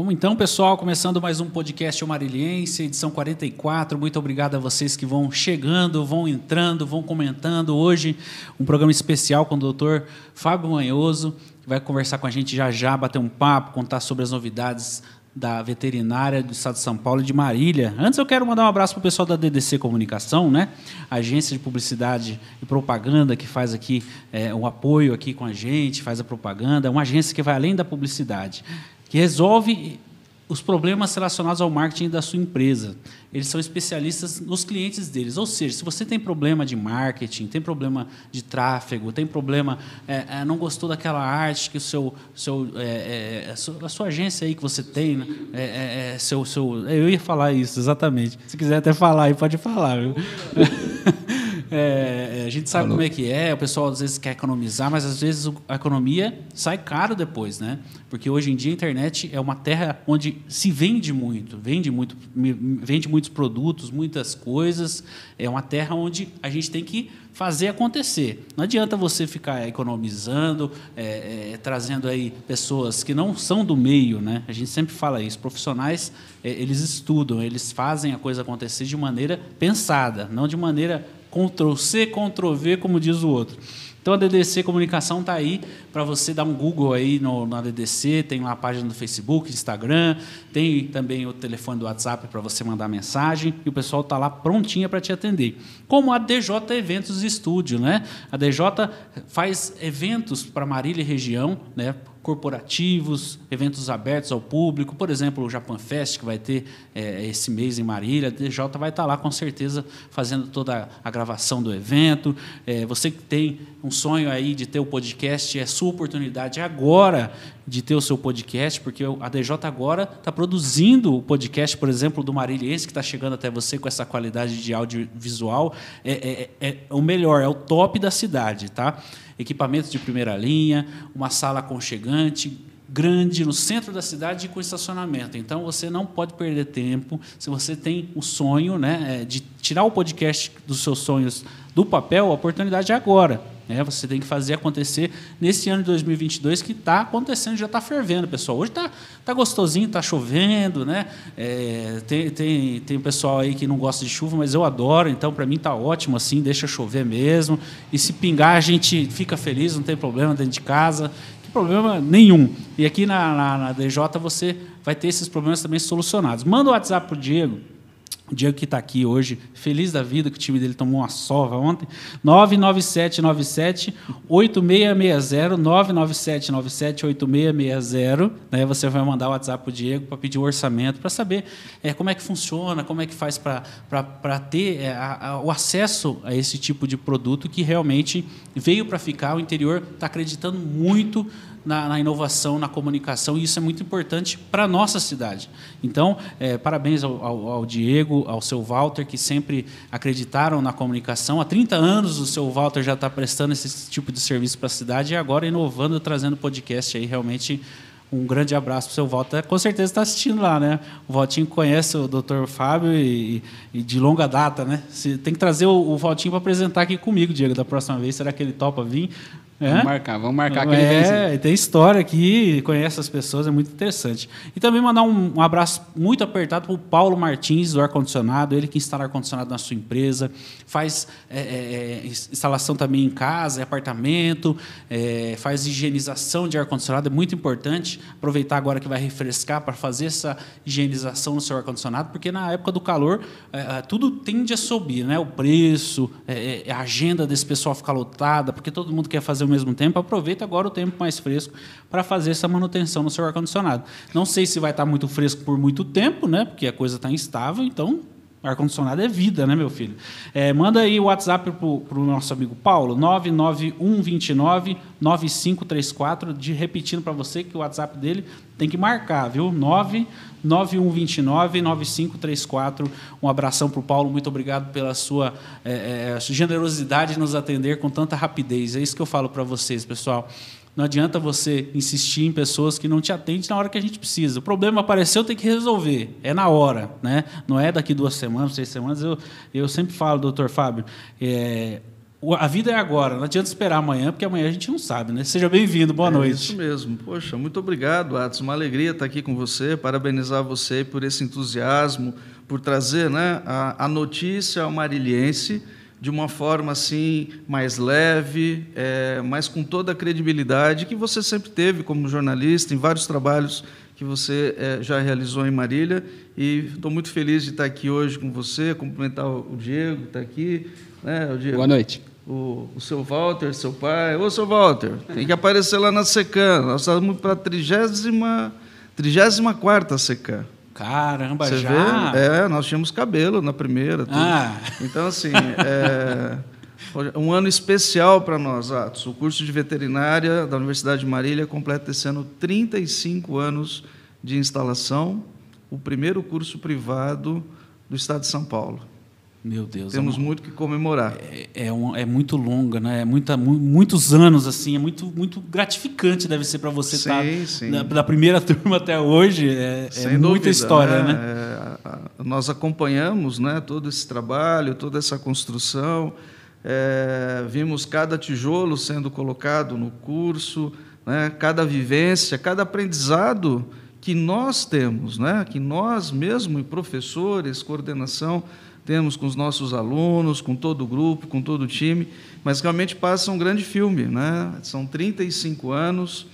Vamos então, pessoal, começando mais um podcast Marilhense, edição 44. Muito obrigado a vocês que vão chegando, vão entrando, vão comentando. Hoje, um programa especial com o doutor Fábio Manhoso, que vai conversar com a gente já já, bater um papo, contar sobre as novidades da veterinária do estado de São Paulo e de Marília. Antes eu quero mandar um abraço para o pessoal da DDC Comunicação, né? agência de publicidade e propaganda que faz aqui é, um apoio aqui com a gente, faz a propaganda, é uma agência que vai além da publicidade que resolve os problemas relacionados ao marketing da sua empresa. Eles são especialistas nos clientes deles. Ou seja, se você tem problema de marketing, tem problema de tráfego, tem problema, é, é, não gostou daquela arte que o seu, seu é, é a, sua, a, sua, agência aí que você tem, né? É, é, seu, seu, eu ia falar isso exatamente. Se quiser até falar, aí pode falar. Viu? É, a gente sabe Falou. como é que é, o pessoal às vezes quer economizar, mas às vezes a economia sai caro depois, né? Porque hoje em dia a internet é uma terra onde se vende muito, vende muito, vende muitos produtos, muitas coisas. É uma terra onde a gente tem que fazer acontecer. Não adianta você ficar economizando, é, é, trazendo aí pessoas que não são do meio, né? A gente sempre fala isso. Profissionais é, eles estudam, eles fazem a coisa acontecer de maneira pensada, não de maneira Ctrl C, Ctrl V, como diz o outro. Então a DDC Comunicação está aí para você dar um Google aí no, na DDC, tem lá a página do Facebook, Instagram, tem também o telefone do WhatsApp para você mandar mensagem e o pessoal está lá prontinha para te atender. Como a DJ Eventos Estúdio, né? A DJ faz eventos para Marília e região, né? Corporativos, eventos abertos ao público, por exemplo, o Japan Fest, que vai ter é, esse mês em Marília, a DJ vai estar lá com certeza fazendo toda a gravação do evento. É, você que tem um sonho aí de ter o podcast, é sua oportunidade agora de ter o seu podcast, porque a DJ agora está produzindo o podcast, por exemplo, do Marília, que está chegando até você com essa qualidade de audiovisual, é, é, é o melhor, é o top da cidade, tá? Equipamentos de primeira linha, uma sala aconchegante, grande no centro da cidade com estacionamento. Então você não pode perder tempo. Se você tem o sonho né, é, de tirar o podcast dos seus sonhos do papel, a oportunidade é agora. Né? Você tem que fazer acontecer nesse ano de 2022 que está acontecendo, já está fervendo, pessoal. Hoje está tá gostosinho, está chovendo, né? É, tem, tem, tem pessoal aí que não gosta de chuva, mas eu adoro, então para mim está ótimo assim, deixa chover mesmo. E se pingar, a gente fica feliz, não tem problema dentro de casa problema nenhum. E aqui na, na, na, DJ você vai ter esses problemas também solucionados. Manda o WhatsApp para o Diego, o Diego que está aqui hoje, feliz da vida, que o time dele tomou uma sova ontem. 99797 8660, 99797 8660. Né? Você vai mandar o WhatsApp para o Diego para pedir o um orçamento, para saber é, como é que funciona, como é que faz para ter é, a, a, o acesso a esse tipo de produto que realmente veio para ficar. O interior está acreditando muito na, na, inovação, na comunicação, e isso é muito importante para a nossa cidade. Então, é, parabéns ao, ao, ao, Diego, ao seu Walter, que sempre acreditaram na comunicação. Há 30 anos o seu Walter já está prestando esse tipo de serviço para a cidade e agora inovando, trazendo podcast aí realmente um grande abraço para o seu Walter. Com certeza está assistindo lá, né? O Valtinho conhece o Dr. Fábio e, e de longa data, né? Você tem que trazer o, o Valtinho para apresentar aqui comigo, Diego, da próxima vez. Será que ele topa vir? É? Vamos marcar, vamos marcar aquele É, tem história aqui, conhece as pessoas, é muito interessante. E também mandar um, um abraço muito apertado para o Paulo Martins, do ar-condicionado, ele que instala ar-condicionado na sua empresa, faz é, é, é instalação também em casa, em apartamento, é, faz higienização de ar-condicionado, é muito importante aproveitar agora que vai refrescar para fazer essa higienização no seu ar-condicionado, porque na época do calor é, tudo tende a subir, né? o preço, a agenda desse pessoal ficar lotada, porque todo mundo quer fazer mesmo tempo, aproveita agora o tempo mais fresco para fazer essa manutenção no seu ar-condicionado. Não sei se vai estar muito fresco por muito tempo, né? Porque a coisa está instável, então Ar-condicionado é vida, né, meu filho? É, manda aí o WhatsApp para o nosso amigo Paulo, 99129-9534. De, repetindo para você que o WhatsApp dele tem que marcar, viu? 99129-9534. Um abração para o Paulo, muito obrigado pela sua é, é, generosidade de nos atender com tanta rapidez. É isso que eu falo para vocês, pessoal. Não adianta você insistir em pessoas que não te atendem na hora que a gente precisa. O problema apareceu, tem que resolver. É na hora, né? Não é daqui duas semanas, seis semanas. Eu, eu sempre falo, doutor Fábio, é, a vida é agora, não adianta esperar amanhã, porque amanhã a gente não sabe, né? Seja bem-vindo, boa é noite. Isso mesmo. Poxa, muito obrigado, Atos. Uma alegria estar aqui com você, parabenizar você por esse entusiasmo, por trazer né, a, a notícia ao marilhense de uma forma assim mais leve, é, mas com toda a credibilidade que você sempre teve como jornalista em vários trabalhos que você é, já realizou em Marília. E estou muito feliz de estar aqui hoje com você, cumprimentar o Diego, que está aqui. Né, Diego? Boa noite o, o seu Walter, seu pai. Ô, seu Walter, tem que aparecer lá na SECAM. Nós estamos para a 34 SECAM. Caramba, Você já? Vê? É, nós tínhamos cabelo na primeira. Tudo. Ah. Então, assim, é um ano especial para nós, Atos. O curso de veterinária da Universidade de Marília completa esse ano 35 anos de instalação, o primeiro curso privado do estado de São Paulo. Meu Deus. Temos é muito que comemorar. É, é, um, é, muito longa, né? É muita, muitos anos assim. É muito, muito gratificante deve ser para você sim, estar tá sim. Da, da, primeira turma até hoje. É, é muita dúvida, história, né? né? É, nós acompanhamos, né? Todo esse trabalho, toda essa construção. É, vimos cada tijolo sendo colocado no curso, né? Cada vivência, cada aprendizado que nós temos, né? Que nós mesmo, professores, coordenação temos com os nossos alunos, com todo o grupo, com todo o time, mas realmente passa um grande filme. Né? São 35 anos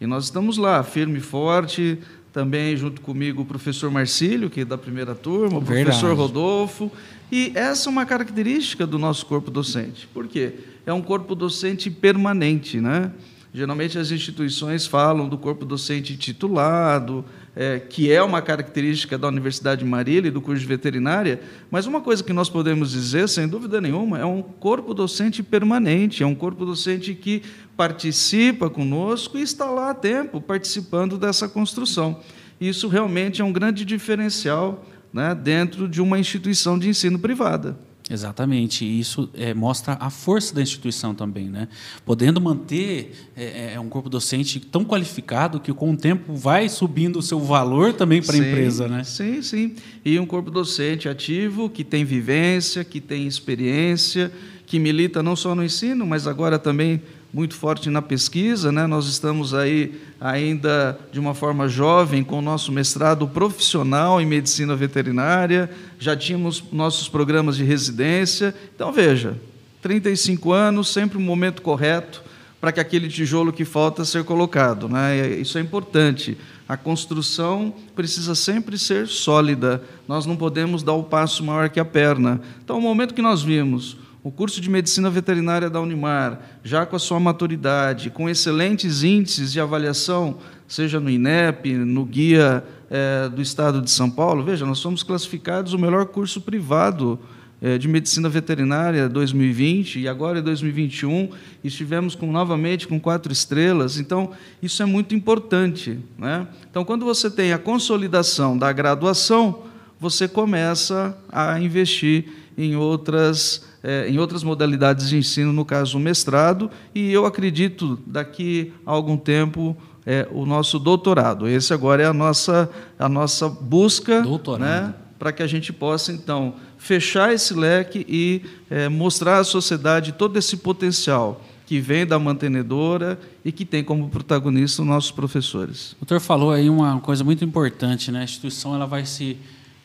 e nós estamos lá, firme e forte, também junto comigo o professor Marcílio, que é da primeira turma, o Verdade. professor Rodolfo. E essa é uma característica do nosso corpo docente. Por quê? É um corpo docente permanente, né? Geralmente as instituições falam do corpo docente titulado, é, que é uma característica da Universidade de Marília e do curso de veterinária, mas uma coisa que nós podemos dizer, sem dúvida nenhuma, é um corpo docente permanente, é um corpo docente que participa conosco e está lá a tempo, participando dessa construção. Isso realmente é um grande diferencial né, dentro de uma instituição de ensino privada. Exatamente, e isso é, mostra a força da instituição também, né? Podendo manter é, um corpo docente tão qualificado que com o tempo vai subindo o seu valor também para a empresa, né? Sim, sim. E um corpo docente ativo que tem vivência, que tem experiência, que milita não só no ensino, mas agora também muito forte na pesquisa, né? Nós estamos aí ainda de uma forma jovem com o nosso mestrado profissional em medicina veterinária, já tínhamos nossos programas de residência. Então veja, 35 anos, sempre um momento correto para que aquele tijolo que falta ser colocado, né? Isso é importante. A construção precisa sempre ser sólida. Nós não podemos dar o passo maior que a perna. Então, o momento que nós vimos o curso de medicina veterinária da Unimar, já com a sua maturidade, com excelentes índices de avaliação, seja no INEP, no guia é, do Estado de São Paulo, veja, nós somos classificados o melhor curso privado é, de medicina veterinária 2020 e agora em 2021 estivemos com, novamente com quatro estrelas. Então isso é muito importante, né? Então quando você tem a consolidação da graduação, você começa a investir em outras é, em outras modalidades de ensino, no caso o mestrado, e eu acredito daqui a algum tempo é, o nosso doutorado. Esse agora é a nossa, a nossa busca né, para que a gente possa, então, fechar esse leque e é, mostrar à sociedade todo esse potencial que vem da mantenedora e que tem como protagonista os nossos professores. O doutor falou aí uma coisa muito importante, né? A instituição ela vai se,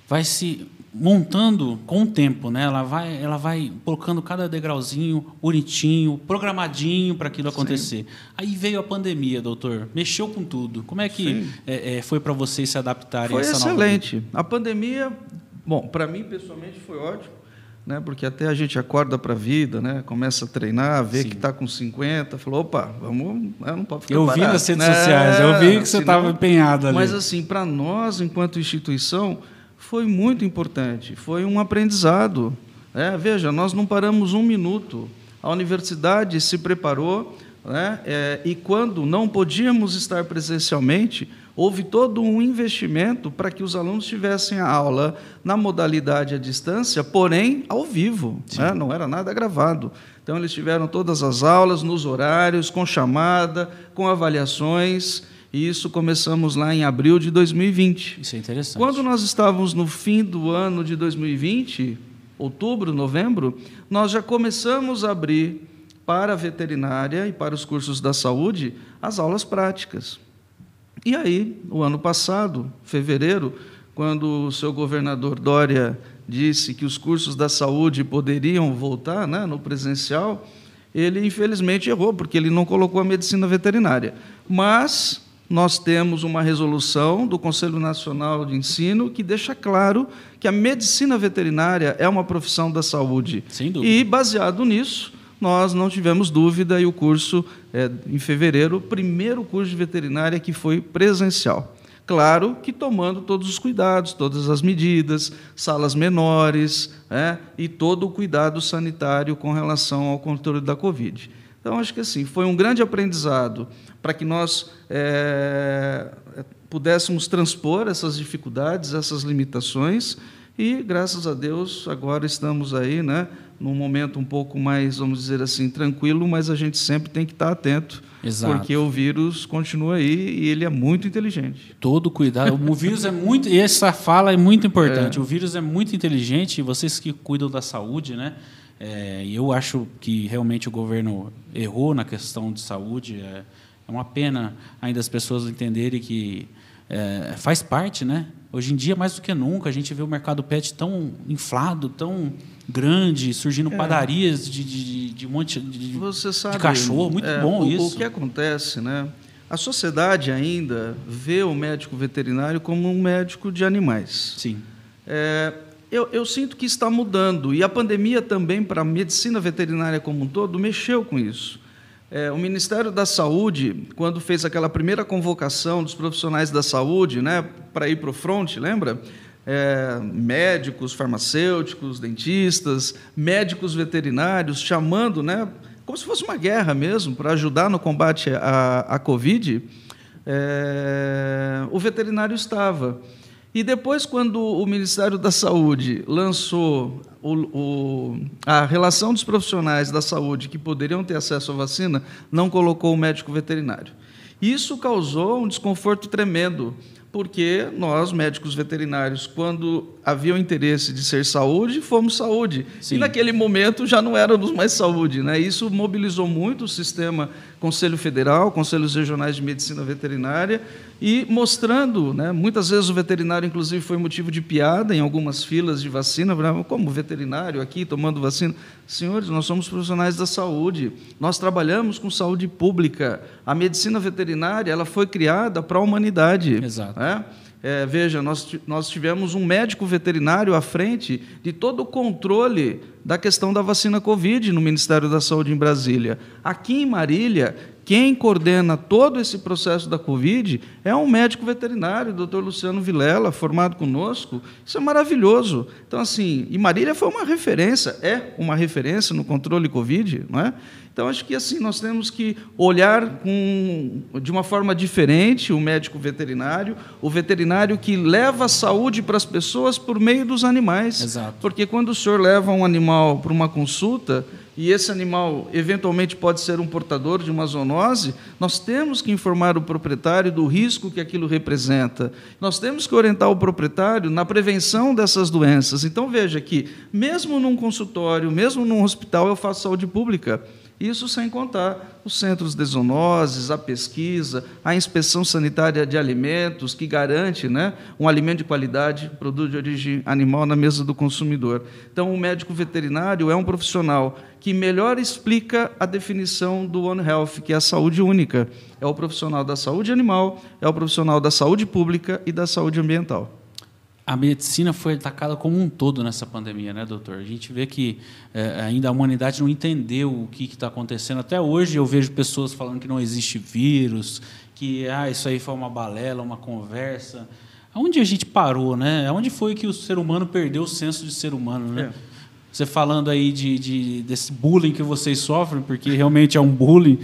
vai se montando com o tempo, né? Ela vai, ela vai colocando cada degrauzinho bonitinho, programadinho para aquilo acontecer. Sim. Aí veio a pandemia, doutor, mexeu com tudo. Como é que é, é, foi para vocês se adaptarem foi a essa excelente. nova A pandemia, bom, para mim pessoalmente foi ótimo, né? Porque até a gente acorda para a vida, né? Começa a treinar, vê Sim. que está com 50, falou, opa, vamos, né? não pode ficar Eu parado. vi nas redes né? sociais, eu vi que você estava empenhado ali. Mas assim, para nós enquanto instituição foi muito importante, foi um aprendizado. É, veja, nós não paramos um minuto. A universidade se preparou né, é, e, quando não podíamos estar presencialmente, houve todo um investimento para que os alunos tivessem a aula na modalidade à distância, porém ao vivo, né, não era nada gravado. Então, eles tiveram todas as aulas nos horários, com chamada, com avaliações. E isso começamos lá em abril de 2020. Isso é interessante. Quando nós estávamos no fim do ano de 2020, outubro, novembro, nós já começamos a abrir para a veterinária e para os cursos da saúde as aulas práticas. E aí, o ano passado, fevereiro, quando o seu governador Dória disse que os cursos da saúde poderiam voltar né, no presencial, ele infelizmente errou, porque ele não colocou a medicina veterinária. Mas nós temos uma resolução do Conselho Nacional de Ensino que deixa claro que a medicina veterinária é uma profissão da saúde. Sem dúvida. E, baseado nisso, nós não tivemos dúvida e o curso, é, em fevereiro, o primeiro curso de veterinária que foi presencial. Claro que tomando todos os cuidados, todas as medidas, salas menores é, e todo o cuidado sanitário com relação ao controle da Covid. Então, acho que assim, foi um grande aprendizado para que nós é, pudéssemos transpor essas dificuldades, essas limitações, e, graças a Deus, agora estamos aí, né, num momento um pouco mais, vamos dizer assim, tranquilo, mas a gente sempre tem que estar atento, Exato. porque o vírus continua aí e ele é muito inteligente. Todo cuidado. O vírus é muito. E essa fala é muito importante. É. O vírus é muito inteligente, vocês que cuidam da saúde, né? É, eu acho que realmente o governo errou na questão de saúde. É, é uma pena ainda as pessoas entenderem que é, faz parte, né? Hoje em dia, mais do que nunca, a gente vê o mercado pet tão inflado, tão grande, surgindo é. padarias de, de, de, um monte de, sabe, de cachorro. Muito é, bom o, isso. O que acontece, né? A sociedade ainda vê o médico veterinário como um médico de animais. Sim. É, eu, eu, sinto que está mudando. E a pandemia também, para a medicina veterinária como um todo, mexeu com isso. É, o Ministério da Saúde, quando fez aquela primeira convocação dos profissionais da saúde né, para ir para o front, lembra? É, médicos, farmacêuticos, dentistas, médicos veterinários, chamando, né, como se fosse uma guerra mesmo, para ajudar no combate à, à Covid, é, o veterinário estava. E depois, quando o Ministério da Saúde lançou o, o, a relação dos profissionais da saúde que poderiam ter acesso à vacina, não colocou o médico veterinário. Isso causou um desconforto tremendo porque nós, médicos veterinários, quando havia o interesse de ser saúde, fomos saúde. Sim. E naquele momento já não éramos mais saúde. Né? Isso mobilizou muito o sistema Conselho Federal, Conselhos Regionais de Medicina Veterinária, e mostrando, né, muitas vezes o veterinário, inclusive, foi motivo de piada em algumas filas de vacina, como veterinário aqui tomando vacina. Senhores, nós somos profissionais da saúde, nós trabalhamos com saúde pública. A medicina veterinária ela foi criada para a humanidade. Exato. Né? É, veja, nós, nós tivemos um médico veterinário à frente de todo o controle da questão da vacina Covid no Ministério da Saúde em Brasília. Aqui em Marília, quem coordena todo esse processo da Covid é um médico veterinário, doutor Luciano Vilela, formado conosco. Isso é maravilhoso. Então, assim, e Marília foi uma referência, é uma referência no controle Covid, não é? Então, acho que assim nós temos que olhar com, de uma forma diferente o médico veterinário, o veterinário que leva a saúde para as pessoas por meio dos animais. Exato. Porque quando o senhor leva um animal para uma consulta, e esse animal eventualmente pode ser um portador de uma zoonose, nós temos que informar o proprietário do risco que aquilo representa. Nós temos que orientar o proprietário na prevenção dessas doenças. Então veja que, mesmo num consultório, mesmo num hospital, eu faço saúde pública. Isso sem contar os centros de zoonoses, a pesquisa, a inspeção sanitária de alimentos, que garante né, um alimento de qualidade, produto de origem animal na mesa do consumidor. Então, o médico veterinário é um profissional que melhor explica a definição do One Health, que é a saúde única. É o profissional da saúde animal, é o profissional da saúde pública e da saúde ambiental a medicina foi atacada como um todo nessa pandemia, né, doutor? A gente vê que é, ainda a humanidade não entendeu o que está acontecendo. Até hoje eu vejo pessoas falando que não existe vírus, que ah, isso aí foi uma balela, uma conversa. Aonde a gente parou, né? Aonde foi que o ser humano perdeu o senso de ser humano, né? É. Você falando aí de, de, desse bullying que vocês sofrem, porque realmente é um bullying.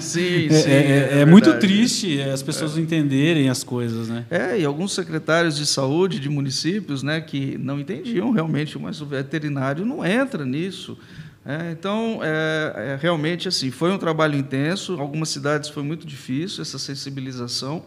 Sim, é, sim. É, é, é, é muito triste as pessoas é. entenderem as coisas, né? É, e alguns secretários de saúde de municípios, né, que não entendiam realmente, mas o veterinário não entra nisso. É, então, é, realmente assim, foi um trabalho intenso. Algumas cidades foi muito difícil essa sensibilização,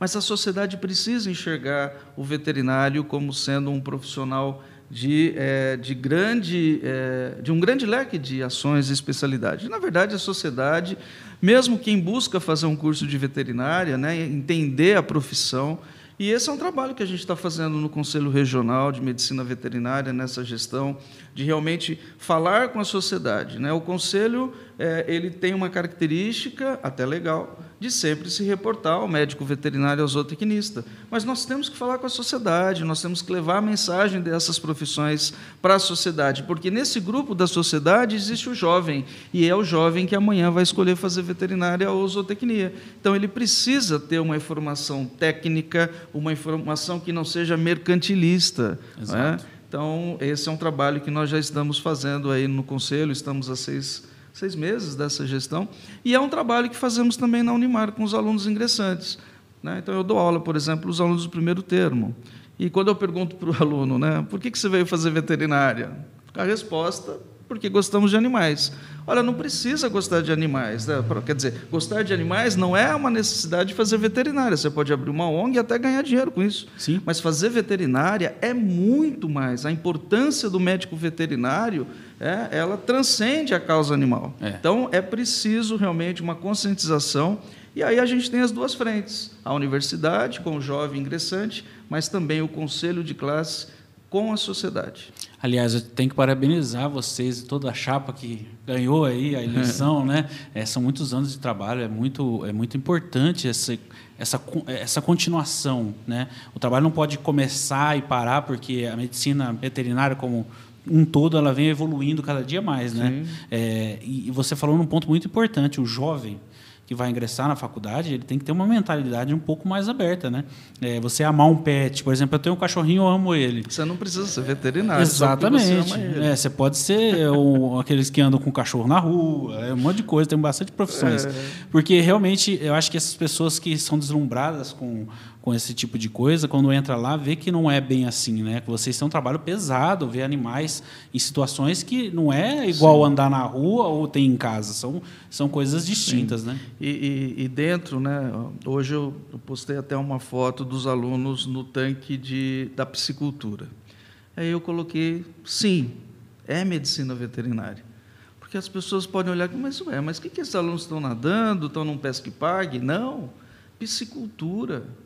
mas a sociedade precisa enxergar o veterinário como sendo um profissional de, é, de, grande, é, de um grande leque de ações e especialidades. Na verdade, a sociedade, mesmo quem busca fazer um curso de veterinária, né, entender a profissão, e esse é um trabalho que a gente está fazendo no Conselho Regional de Medicina Veterinária, nessa gestão, de realmente falar com a sociedade. Né? O Conselho é, ele tem uma característica, até legal, de sempre se reportar ao médico veterinário, ao zootecnista. Mas nós temos que falar com a sociedade, nós temos que levar a mensagem dessas profissões para a sociedade, porque nesse grupo da sociedade existe o jovem, e é o jovem que amanhã vai escolher fazer veterinária ou zootecnia. Então, ele precisa ter uma informação técnica, uma informação que não seja mercantilista. É? Exato. Né? Então, esse é um trabalho que nós já estamos fazendo aí no Conselho, estamos há seis seis meses dessa gestão, e é um trabalho que fazemos também na Unimar com os alunos ingressantes. Né? Então, eu dou aula, por exemplo, os alunos do primeiro termo. E quando eu pergunto para o aluno, né, por que, que você veio fazer veterinária? A resposta, porque gostamos de animais. Olha, não precisa gostar de animais. Né? Quer dizer, gostar de animais não é uma necessidade de fazer veterinária. Você pode abrir uma ONG e até ganhar dinheiro com isso. Sim. Mas fazer veterinária é muito mais. A importância do médico veterinário é, ela transcende a causa animal. É. Então, é preciso realmente uma conscientização. E aí a gente tem as duas frentes: a universidade, com o jovem ingressante, mas também o conselho de classe com a sociedade. Aliás, eu tenho que parabenizar vocês e toda a chapa que ganhou aí a eleição, né? É, são muitos anos de trabalho, é muito, é muito importante essa, essa, essa continuação, né? O trabalho não pode começar e parar porque a medicina veterinária, como um todo ela vem evoluindo cada dia mais, né? É, e você falou num ponto muito importante, o jovem que vai ingressar na faculdade, ele tem que ter uma mentalidade um pouco mais aberta, né? É, você amar um pet, por exemplo, eu tenho um cachorrinho, eu amo ele. Você não precisa ser veterinário. Exatamente. Você, é, você, pode ser um, aqueles que andam com cachorro na rua, é um monte de coisa, tem bastante profissões. É. Porque realmente eu acho que essas pessoas que são deslumbradas com com esse tipo de coisa, quando entra lá, vê que não é bem assim, né? Que vocês têm um trabalho pesado, ver animais em situações que não é igual Sim. andar na rua ou ter em casa, são, são coisas distintas, Sim. né? E, e, e, dentro, né? Hoje eu postei até uma foto dos alunos no tanque de, da piscicultura. Aí eu coloquei, sim, é medicina veterinária. Porque as pessoas podem olhar, mas ué, mas o que, que esses alunos estão nadando, estão num pesque pague? Não, piscicultura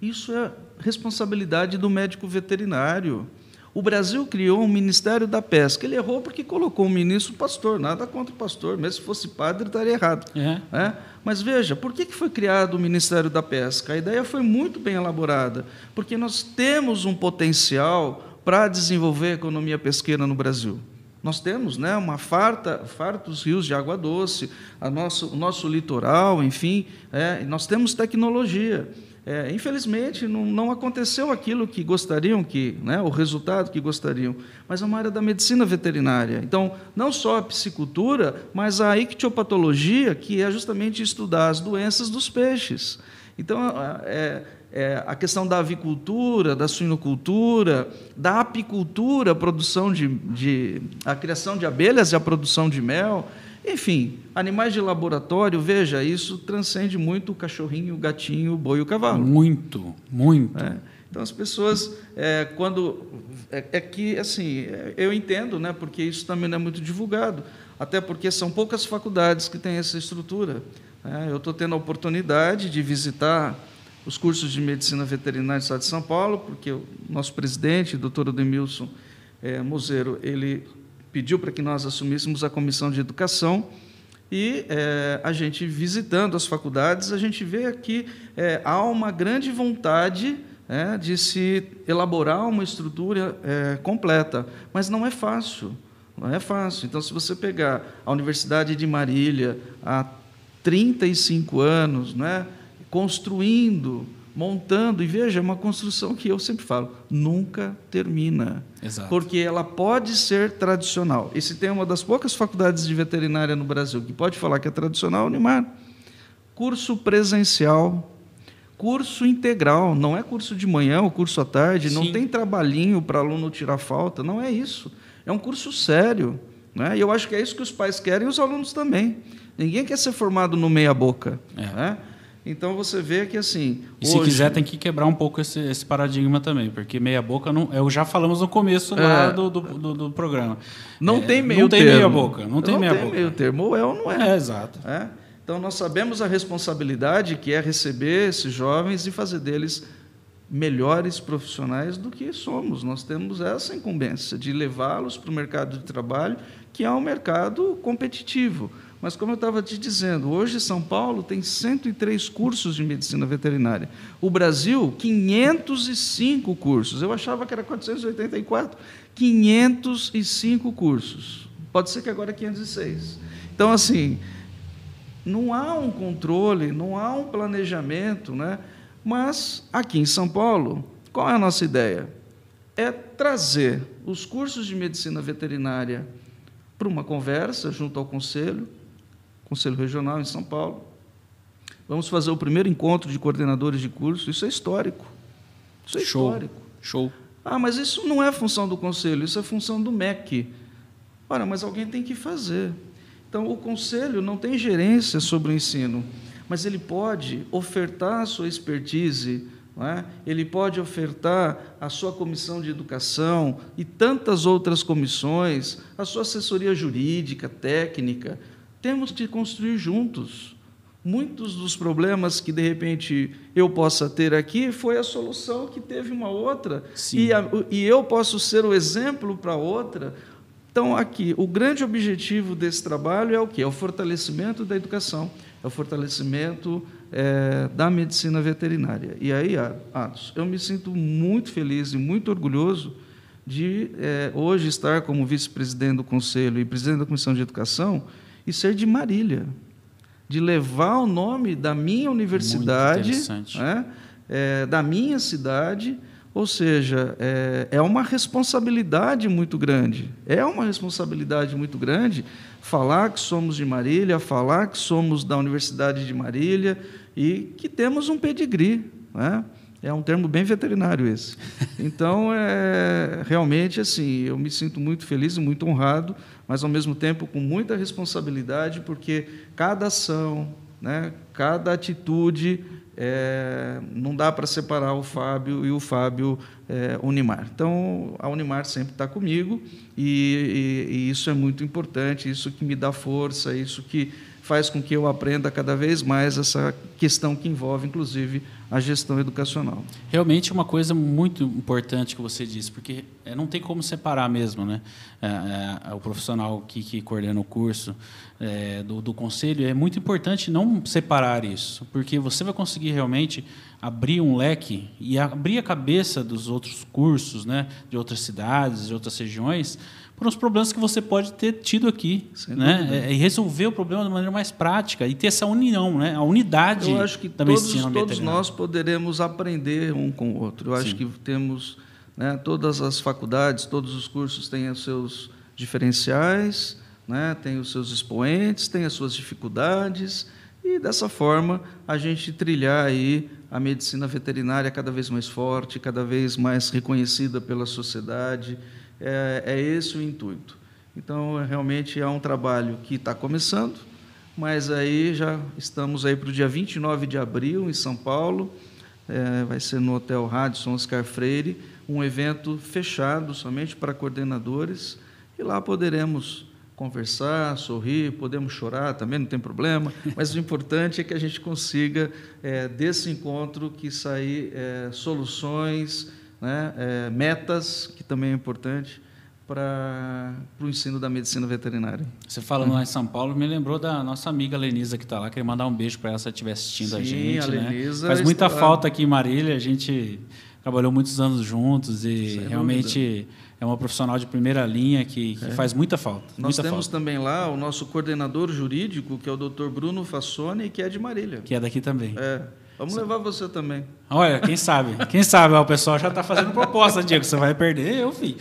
isso é responsabilidade do médico veterinário. O Brasil criou um Ministério da Pesca. Ele errou porque colocou um ministro pastor. Nada contra o pastor, mesmo se fosse padre, estaria errado. É. É? Mas veja, por que foi criado o Ministério da Pesca? A ideia foi muito bem elaborada, porque nós temos um potencial para desenvolver a economia pesqueira no Brasil. Nós temos né, uma farta, fartos rios de água doce, a nosso, o nosso litoral, enfim, é, nós temos tecnologia. É, infelizmente, não, não, aconteceu aquilo que gostariam, que, né, o resultado que gostariam, mas é uma área da medicina veterinária. Então, não só a piscicultura, mas a ictiopatologia, que é justamente estudar as doenças dos peixes. Então, é, é, a questão da avicultura, da suinocultura, da apicultura, a produção de, de, a criação de abelhas e a produção de mel. Enfim, animais de laboratório, veja, isso transcende muito o cachorrinho, o gatinho, o boi e o cavalo. Muito, muito. É. Então, as pessoas, é, quando. É, é, que, assim, é, eu entendo, né, porque isso também não é muito divulgado, até porque são poucas faculdades que têm essa estrutura. Né. eu estou tendo a oportunidade de visitar os cursos de medicina veterinária do Estado de São Paulo, porque o nosso presidente, doutor Ademilson é, Mozeiro, ele pediu para que nós assumíssemos a comissão de educação e é, a gente visitando as faculdades, a gente vê que é, há uma grande vontade é, de se elaborar uma estrutura é, completa, mas não é fácil. Não é fácil. Então, se você pegar a Universidade de Marília há 35 anos, né, construindo montando, e veja, é uma construção que eu sempre falo, nunca termina. Exato. Porque ela pode ser tradicional. E se tem uma das poucas faculdades de veterinária no Brasil que pode falar que é tradicional, Unimar. Curso presencial, curso integral, não é curso de manhã ou curso à tarde, Sim. não tem trabalhinho para aluno tirar falta, não é isso. É um curso sério. Né? E eu acho que é isso que os pais querem e os alunos também. Ninguém quer ser formado no meia-boca. É. Né? Então você vê que assim. E se quiser, tem que quebrar um pouco esse, esse paradigma também, porque meia boca não. Eu já falamos no começo é, lá do, do, do, do, programa. Não é, tem meio Não tem termo. meia boca. Não tem não meia tem boca. meio termo. Ou é ou não é. É, exato. É? Então nós sabemos a responsabilidade que é receber esses jovens e fazer deles melhores profissionais do que somos. Nós temos essa incumbência de levá-los para o mercado de trabalho, que é um mercado competitivo. Mas, como eu estava te dizendo, hoje São Paulo tem 103 cursos de medicina veterinária. O Brasil, 505 cursos. Eu achava que era 484. 505 cursos. Pode ser que agora é 506. Então, assim, não há um controle, não há um planejamento, né? Mas, aqui em São Paulo, qual é a nossa ideia? É trazer os cursos de medicina veterinária para uma conversa junto ao conselho, Conselho Regional em São Paulo. Vamos fazer o primeiro encontro de coordenadores de curso. Isso é histórico. Isso é Show. histórico. Show. Ah, mas isso não é função do Conselho, isso é função do MEC. Ora, mas alguém tem que fazer. Então, o Conselho não tem gerência sobre o ensino, mas ele pode ofertar a sua expertise, é? ele pode ofertar a sua comissão de educação e tantas outras comissões, a sua assessoria jurídica, técnica, temos que construir juntos. Muitos dos problemas que de repente eu possa ter aqui foi a solução que teve uma outra e, a, e eu posso ser o exemplo para outra. Então aqui o grande objetivo desse trabalho é o que? É o fortalecimento da educação, é o fortalecimento é, da medicina veterinária. E aí, Atos, eu me sinto muito feliz e muito orgulhoso de é, hoje estar como vice-presidente do conselho e presidente da comissão de educação e ser de Marília, de levar o nome da minha universidade, né, é, da minha cidade, ou seja, é, é uma responsabilidade muito grande. É uma responsabilidade muito grande falar que somos de Marília, falar que somos da Universidade de Marília e que temos um pedigree. Né? É um termo bem veterinário esse. Então, é, realmente, assim, eu me sinto muito feliz e muito honrado mas ao mesmo tempo com muita responsabilidade, porque cada ação, né, cada atitude, é, não dá para separar o Fábio e o Fábio é, Unimar. Então, a Unimar sempre está comigo e, e, e isso é muito importante, isso que me dá força, isso que faz com que eu aprenda cada vez mais essa questão que envolve, inclusive, a gestão educacional. Realmente uma coisa muito importante que você disse, porque é, não tem como separar mesmo, né? É, é, o profissional que, que, coordena o curso é, do, do, conselho é muito importante não separar isso, porque você vai conseguir realmente abrir um leque e abrir a cabeça dos outros cursos, né? De outras cidades, de outras regiões por uns problemas que você pode ter tido aqui, né? É, e resolver o problema de maneira mais prática e ter essa união, né? A unidade Eu acho que todos, todos nós poderemos aprender um com o outro. Eu Sim. acho que temos, né? Todas as faculdades, todos os cursos têm os seus diferenciais, né? Têm os seus expoentes, têm as suas dificuldades e dessa forma a gente trilhar aí a medicina veterinária cada vez mais forte, cada vez mais reconhecida pela sociedade é, é esse o intuito. Então, realmente é um trabalho que está começando, mas aí já estamos aí para o dia 29 de abril, em São Paulo, é, vai ser no Hotel Radisson Oscar Freire, um evento fechado somente para coordenadores, e lá poderemos conversar, sorrir, podemos chorar também, não tem problema, mas o importante é que a gente consiga, é, desse encontro, que sair é, soluções, né, é, metas, que também é importante, para o ensino da medicina veterinária. Você falando lá em São Paulo, me lembrou da nossa amiga Lenisa que está lá. Queria mandar um beijo para ela se estiver assistindo Sim, a gente. A né? Lenisa Faz muita falta aqui em Marília. A gente trabalhou muitos anos juntos e Sem realmente dúvida. é uma profissional de primeira linha que, que é. faz muita falta. Nós muita temos falta. também lá o nosso coordenador jurídico, que é o Dr. Bruno Fassoni, que é de Marília. Que é daqui também. É. Vamos levar você também. Olha, quem sabe? Quem sabe? o pessoal já está fazendo proposta, Diego. Você vai perder, eu, filho.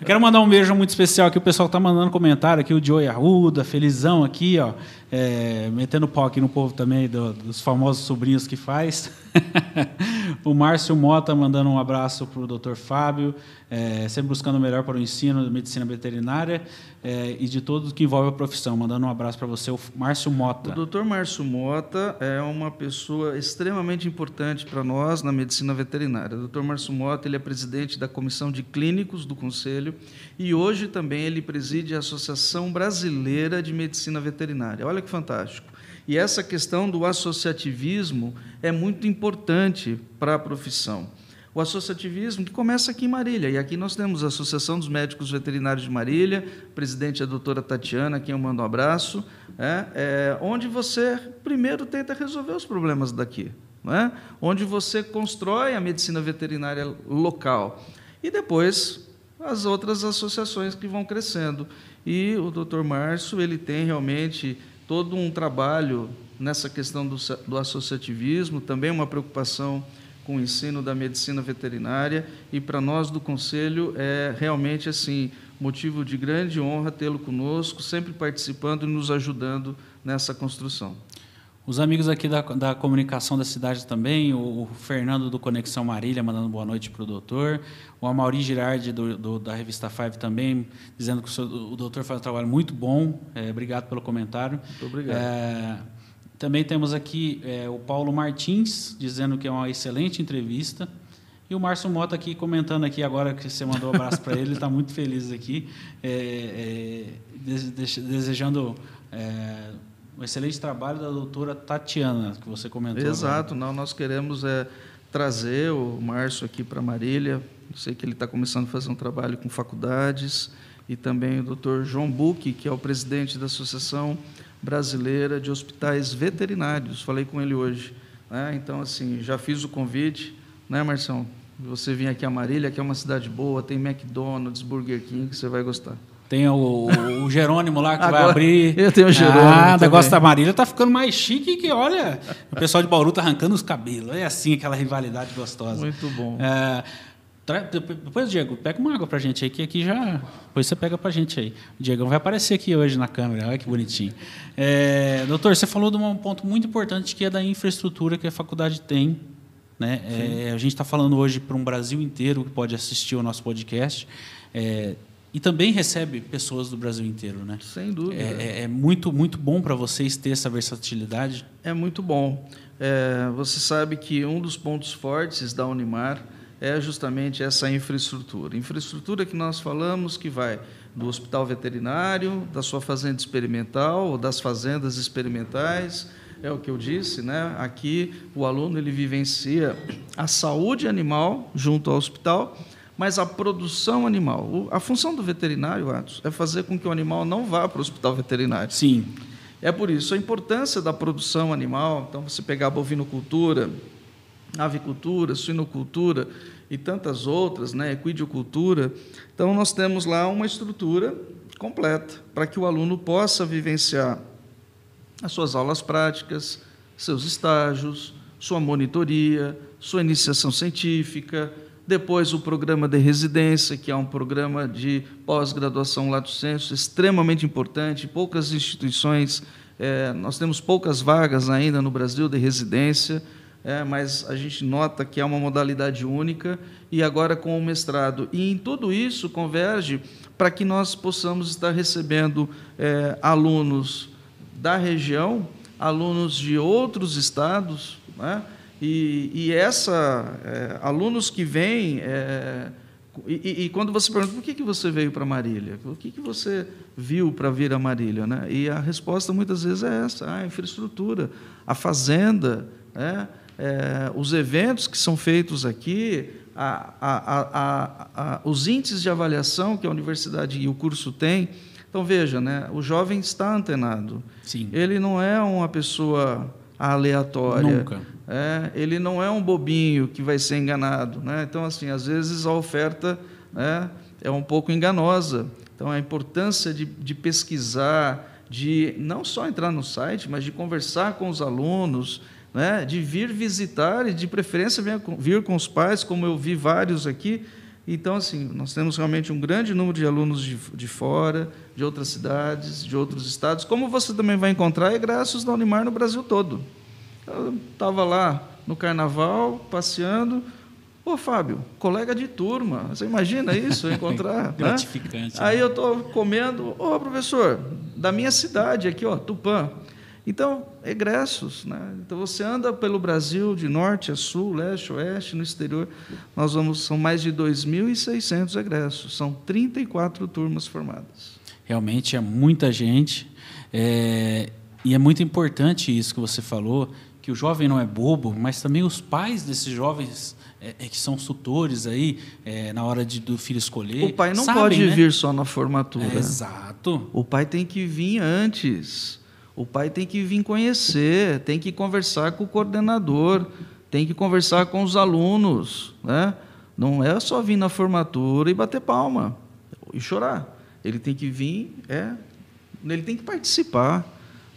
Eu quero mandar um beijo muito especial aqui. O pessoal está mandando comentário aqui. O Joey Arruda, felizão aqui, ó. é, metendo pau aqui no povo também, do, dos famosos sobrinhos que faz. o Márcio Mota mandando um abraço para o doutor Fábio, é, sempre buscando o melhor para o ensino de medicina veterinária é, e de tudo que envolve a profissão. Mandando um abraço para você, o Márcio Mota. O doutor Márcio Mota é uma pessoa extremamente importante para nós na medicina veterinária. O doutor Márcio Mota ele é presidente da Comissão de Clínicos do Conselho e hoje também ele preside a Associação Brasileira de Medicina Veterinária. Olha que fantástico. E essa questão do associativismo é muito importante para a profissão. O associativismo que começa aqui em Marília, e aqui nós temos a Associação dos Médicos Veterinários de Marília, presidente é a doutora Tatiana, quem eu mando um abraço, é, é, onde você primeiro tenta resolver os problemas daqui, é? onde você constrói a medicina veterinária local, e depois as outras associações que vão crescendo. E o doutor Márcio ele tem realmente todo um trabalho nessa questão do, do associativismo, também uma preocupação com o ensino da medicina veterinária e para nós do conselho é realmente assim motivo de grande honra tê-lo conosco, sempre participando e nos ajudando nessa construção. Os amigos aqui da, da comunicação da cidade também, o, o Fernando do Conexão Marília mandando boa noite para o doutor, o Amaury Girardi do, do, da revista Five também, dizendo que o, senhor, o doutor faz um trabalho muito bom. É, obrigado pelo comentário. Muito obrigado. É, também temos aqui é, o Paulo Martins, dizendo que é uma excelente entrevista. E o Márcio Mota aqui comentando aqui agora que você mandou um abraço para ele, ele está muito feliz aqui, é, é, desejando é, um excelente trabalho da doutora Tatiana, que você comentou. Exato, não, nós queremos é, trazer o Márcio aqui para Marília. Eu sei que ele está começando a fazer um trabalho com faculdades, e também o doutor João Buque, que é o presidente da Associação Brasileira de Hospitais Veterinários. Falei com ele hoje. Né? Então, assim, já fiz o convite, né, Marção? Você vir aqui a Marília, que é uma cidade boa, tem McDonald's, Burger King, que você vai gostar. Tem o, o Jerônimo lá que Agora, vai abrir. Eu tenho o Jerônimo. Ah, o negócio da Marília tá ficando mais chique que, olha, o pessoal de Bauru tá arrancando os cabelos. É assim, aquela rivalidade gostosa. Muito bom. É, depois, Diego, pega uma água pra gente aí, que aqui já. Depois você pega pra gente aí. O Diego vai aparecer aqui hoje na câmera, olha que bonitinho. É, doutor, você falou de um ponto muito importante que é da infraestrutura que a faculdade tem. Né? É, a gente está falando hoje para um Brasil inteiro que pode assistir o nosso podcast. É, e também recebe pessoas do Brasil inteiro, né? Sem dúvida. É, é, é muito, muito bom para vocês ter essa versatilidade. É muito bom. É, você sabe que um dos pontos fortes da Unimar é justamente essa infraestrutura. Infraestrutura que nós falamos que vai do hospital veterinário, da sua fazenda experimental, ou das fazendas experimentais, é o que eu disse, né? Aqui o aluno ele vivencia a saúde animal junto ao hospital mas a produção animal. A função do veterinário, Atos, é fazer com que o animal não vá para o hospital veterinário. Sim. É por isso a importância da produção animal. Então, você pegar a bovinocultura, avicultura, suinocultura e tantas outras, né, equidiocultura. Então, nós temos lá uma estrutura completa para que o aluno possa vivenciar as suas aulas práticas, seus estágios, sua monitoria, sua iniciação científica, depois, o programa de residência, que é um programa de pós-graduação lato sensu, extremamente importante. Poucas instituições, é, nós temos poucas vagas ainda no Brasil de residência, é, mas a gente nota que é uma modalidade única, e agora com o mestrado. E em tudo isso converge para que nós possamos estar recebendo é, alunos da região, alunos de outros estados, né? E, e essa, é, alunos que vêm, é, e, e, quando você pergunta por que, que você veio para Marília, o que, que você viu para vir a Marília, né? E a resposta muitas vezes é essa: a infraestrutura, a fazenda, né? É, os eventos que são feitos aqui, a, a, a, os índices de avaliação que a universidade e o curso têm. Então veja, né? O jovem está antenado. Sim. Ele não é uma pessoa aleatória. Nunca. É, ele não é um bobinho que vai ser enganado. Né? Então, assim, às vezes a oferta né, é um pouco enganosa. Então, a importância de, de pesquisar, de não só entrar no site, mas de conversar com os alunos, né, de vir visitar e, de preferência, vir com os pais, como eu vi vários aqui, Então, assim, nós temos realmente um grande número de alunos de, de fora, de outras cidades, de outros estados, como você também vai encontrar egressos da Unimar no Brasil todo. Eu estava lá no carnaval, passeando. Ô, Fábio, colega de turma, você imagina isso, encontrar? Né? Gratificante. Né? Aí eu estou comendo, ô, professor, da minha cidade aqui, ó, Tupã. Então, egressos. Né? Então, você anda pelo Brasil, de norte a sul, leste a oeste, no exterior. Nós vamos, são mais de 2.600 egressos, são 34 turmas formadas. Realmente é muita gente. É, e é muito importante isso que você falou, que o jovem não é bobo, mas também os pais desses jovens é, é que são tutores aí é, na hora de, do filho escolher. O pai não sabem, pode né? vir só na formatura. É, exato. O pai tem que vir antes. O pai tem que vir conhecer, tem que conversar com o coordenador, tem que conversar com os alunos. Né? Não é só vir na formatura e bater palma e chorar. Ele tem que vir, é, ele tem que participar.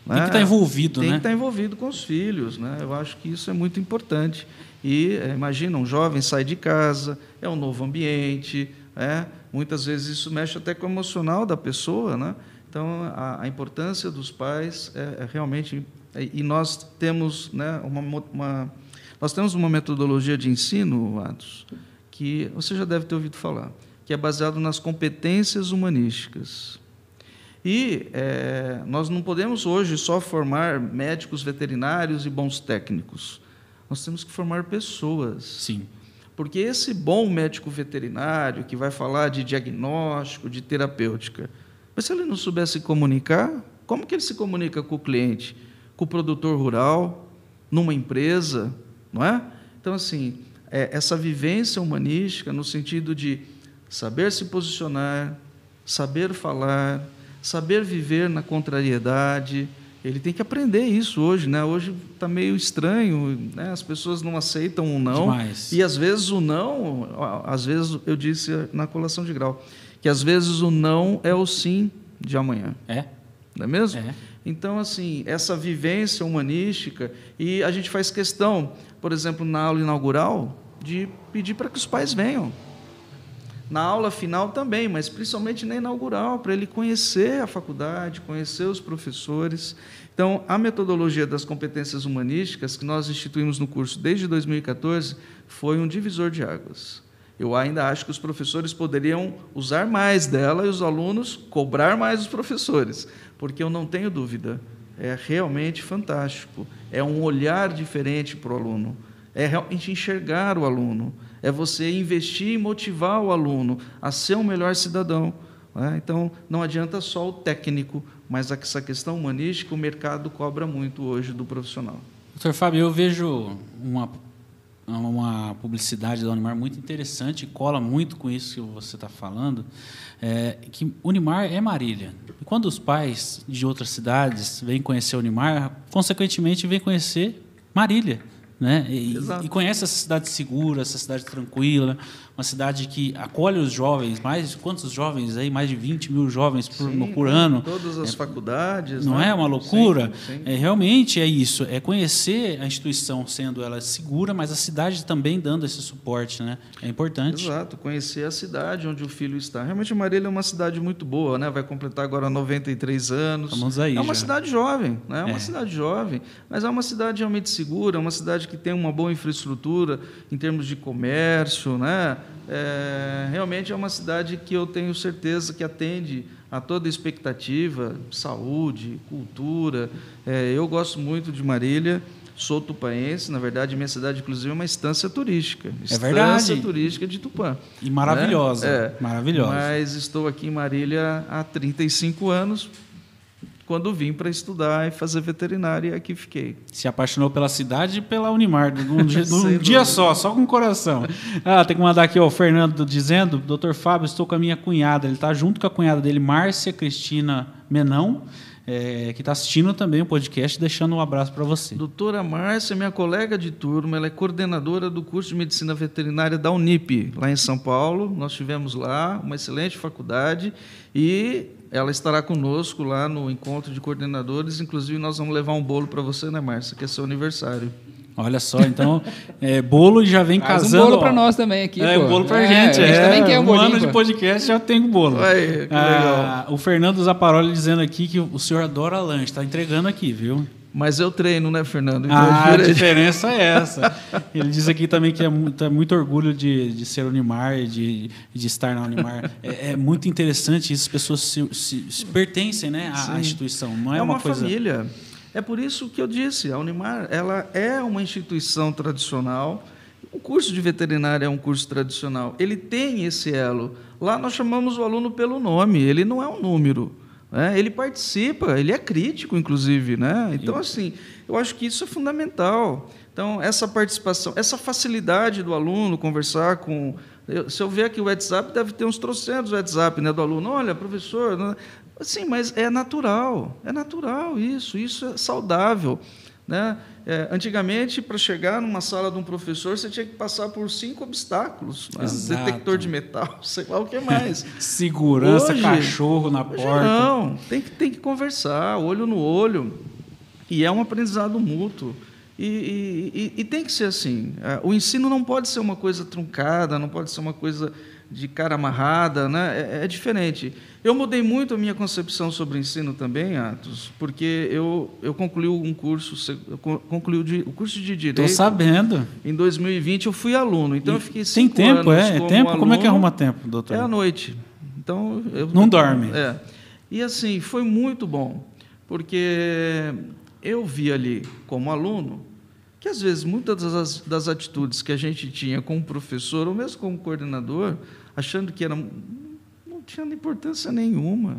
Tem né? que estar envolvido, tem né? que estar envolvido com os filhos. Né? Eu acho que isso é muito importante. E é, imagina, um jovem sai de casa, é um novo ambiente, é, muitas vezes isso mexe até com o emocional da pessoa. Né? Então, a, a importância dos pais é, é realmente. É, e nós temos, né, uma, uma, nós temos uma metodologia de ensino, Atos, que você já deve ter ouvido falar, que é baseado nas competências humanísticas. E é, nós não podemos hoje só formar médicos veterinários e bons técnicos. Nós temos que formar pessoas. Sim. Porque esse bom médico veterinário que vai falar de diagnóstico, de terapêutica, mas se ele não souber se comunicar, como que ele se comunica com o cliente? Com o produtor rural, numa empresa, não é? Então, assim, é, essa vivência humanística no sentido de saber se posicionar, saber falar, saber viver na contrariedade. Ele tem que aprender isso hoje, né? Hoje está meio estranho, né? As pessoas não aceitam o não Demais. e às vezes o não, às vezes eu disse na colação de grau que às vezes o não é o sim de amanhã. É. Não é mesmo? É. Então, assim, essa vivência humanística, e a gente faz questão, por exemplo, na aula inaugural, de pedir para que os pais venham na aula final também, mas principalmente na inaugural, para ele conhecer a faculdade, conhecer os professores. Então, a metodologia das competências humanísticas, que nós instituímos no curso desde 2014, foi um divisor de águas. Eu ainda acho que os professores poderiam usar mais dela e os alunos cobrar mais os professores, porque eu não tenho dúvida, é realmente fantástico. É um olhar diferente para o aluno, é realmente enxergar o aluno é você investir e motivar o aluno a ser um melhor cidadão. Né? Então, não adianta só o técnico, mas essa questão humanística o mercado cobra muito hoje do profissional. Doutor Fábio, eu vejo uma, uma publicidade da Unimar muito interessante, cola muito com isso que você está falando, é, que Unimar é Marília. E quando os pais de outras cidades vêm conhecer Unimar, consequentemente vêm conhecer Marília né? E, e, conhece essa cidade segura, essa cidade tranquila, uma cidade que acolhe os jovens, mais quantos jovens aí, mais de 20 mil jovens por, sim, por ano. Todas as é, faculdades. Não né? é uma loucura? Sim, sim. É, realmente é isso, é conhecer a instituição sendo ela segura, mas a cidade também dando esse suporte, né? É importante. Exato, conhecer a cidade onde o filho está. Realmente Marília é uma cidade muito boa, né? Vai completar agora 93 anos. Vamos aí. É uma já. cidade jovem, né? É uma É. cidade jovem, mas é uma cidade realmente segura, é uma cidade que tem uma boa infraestrutura em termos de comércio, né? É, realmente é uma cidade que eu tenho certeza que atende a toda expectativa, saúde, cultura. É, eu gosto muito de Marília, sou tupaense, na verdade, minha cidade, inclusive, é uma estância turística. Estância verdade. turística de Tupã. E maravilhosa. Né? É, Maravilhosa. Mas estou aqui em Marília há 35 anos, quando vim para estudar e fazer veterinária, e aqui fiquei. Se apaixonou pela cidade e pela Unimar, num, dia, num dia só, só com o coração. Ah, tem que mandar aqui ó, o Fernando dizendo, doutor Fábio, estou com a minha cunhada. Ele está junto com a cunhada dele, Márcia Cristina Menão, é, que está assistindo também o podcast, deixando um abraço para você. Doutora Márcia, minha colega de turma, ela é coordenadora do curso de Medicina Veterinária da Unip, lá em São Paulo. Nós tivemos lá uma excelente faculdade e ela estará conosco lá no encontro de coordenadores. Inclusive, nós vamos levar um bolo para você, né, Márcia, que é seu aniversário. Olha só, então, é, bolo já vem Faz casando. um bolo para nós também aqui. É, pô. bolo para é, gente. A gente é, também quer um, um bolinho, ano de podcast já tem bolo. Aí, ah, o Fernando Zaparoli dizendo aqui que o senhor adora lanche, está entregando aqui, viu? Mas eu treino, né, Fernando? Então ah, a diferença é essa. Ele diz aqui também que é muito, é muito orgulho de, de ser Unimar, de, de estar na Unimar. É, é muito interessante isso, as pessoas se, se, se pertencem né, à, à, instituição. Não é, é uma, uma coisa... família. É por isso que eu disse, a Unimar ela é uma instituição tradicional. O curso de veterinária é um curso tradicional. Ele tem esse elo. Lá nós chamamos o aluno pelo nome, ele não é um número. É, ele participa, ele é crítico, inclusive. Né? Então, assim, eu acho que isso é fundamental. Então, essa participação, essa facilidade do aluno conversar com. Eu, se eu ver aqui o WhatsApp, deve ter uns trocentos WhatsApp né, do aluno. Olha, professor. Sim, mas é natural, é natural isso, isso é saudável. Né? É, antigamente, para chegar numa sala de um professor, você tinha que passar por cinco obstáculos: né? detector de metal, sei lá o que mais. Segurança, hoje, cachorro na porta. Não, tem que, tem que conversar, olho no olho. E é um aprendizado mútuo. E, e, e, e tem que ser assim. É, o ensino não pode ser uma coisa truncada, não pode ser uma coisa de cara amarrada, né? é, é diferente. Eu mudei muito a minha concepção sobre o ensino também, Atos, porque eu, eu concluí um curso, eu concluí o, curso de Direito. Estou sabendo. Em 2020 eu fui aluno, então eu fiquei cinco Tem tempo, é? Como tempo? Aluno, como é que arruma tempo, doutor? É à noite. Então, eu, Não dorme. É. E assim, foi muito bom, porque eu vi ali, como aluno, que às vezes muitas das, das atitudes que a gente tinha como professor, ou mesmo como coordenador, achando que era, tinha importância nenhuma.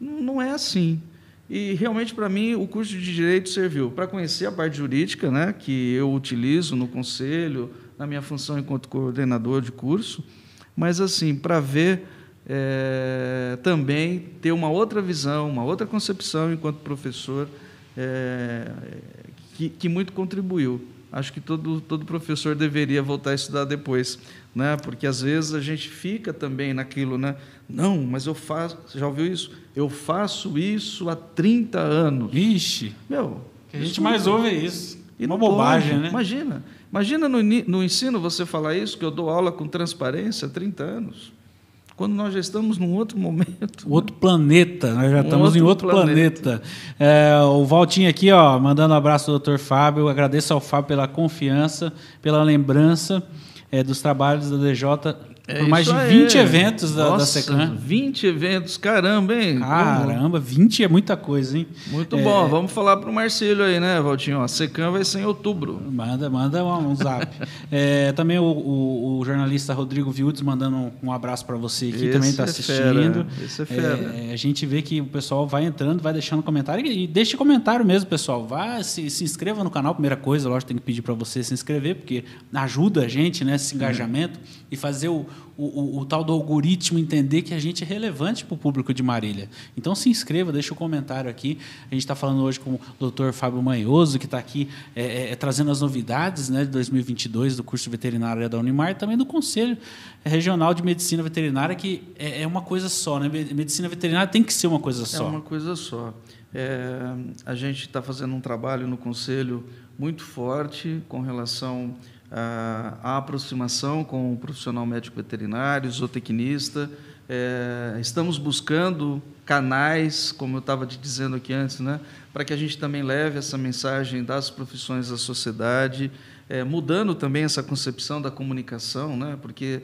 Não, não é assim. E realmente para mim o curso de direito serviu para conhecer a parte jurídica, né, que eu utilizo no conselho, na minha função enquanto coordenador de curso, mas assim para ver é, também ter uma outra visão, uma outra concepção enquanto professor é, que, que muito contribuiu. Acho que todo, todo professor deveria voltar a estudar depois, né? porque às vezes a gente fica também naquilo, né? não, mas eu faço, já ouviu isso? Eu faço isso há 30 anos. Ixi! Meu, a gente mais ouve isso. E Uma bobagem, pode. né? Imagina, imagina no, no ensino você falar isso, que eu dou aula com transparência há 30 anos quando nós já estamos num outro momento. Outro planeta, nós já um estamos outro em outro planeta. planeta. É, o Valtinho aqui, ó, mandando um abraço ao doutor Fábio, agradeço ao Fábio pela confiança, pela lembrança é, dos trabalhos da DJ é por mais de 20 aí. eventos da, Nossa, da Secam. 20 eventos, caramba, hein? Caramba, 20 é muita coisa, hein? Muito é... bom. Vamos falar para o Marcelo aí, né, Valtinho? A Secam vai ser em outubro. Manda, manda um, zap. é, também o, o, o, jornalista Rodrigo Viudes mandando um, um abraço para você aqui, Esse também está é assistindo. Esse é fera. É, a gente vê que o pessoal vai entrando, vai deixando comentário e, e deixe comentário mesmo, pessoal. Vá, se, se inscreva no canal, primeira coisa, lógico, tem que pedir para você se inscrever, porque ajuda a gente, né, esse engajamento e fazer o, o, o, o, tal do algoritmo entender que a gente é relevante para o público de Marília. Então se inscreva, deixa o um comentário aqui. A gente está falando hoje com o doutor Fábio Manhoso, que está aqui é, é, é, trazendo as novidades né, de 2022 do curso veterinário da Unimar e também do Conselho Regional de Medicina Veterinária, que é, é uma coisa só. Né? Medicina veterinária tem que ser uma coisa só. É uma coisa só. É, a gente está fazendo um trabalho no Conselho muito forte com relação a aproximação com o profissional médico veterinário, zootecnista. É, estamos buscando canais, como eu estava te dizendo aqui antes, né, para que a gente também leve essa mensagem das profissões à sociedade, é, mudando também essa concepção da comunicação, né, porque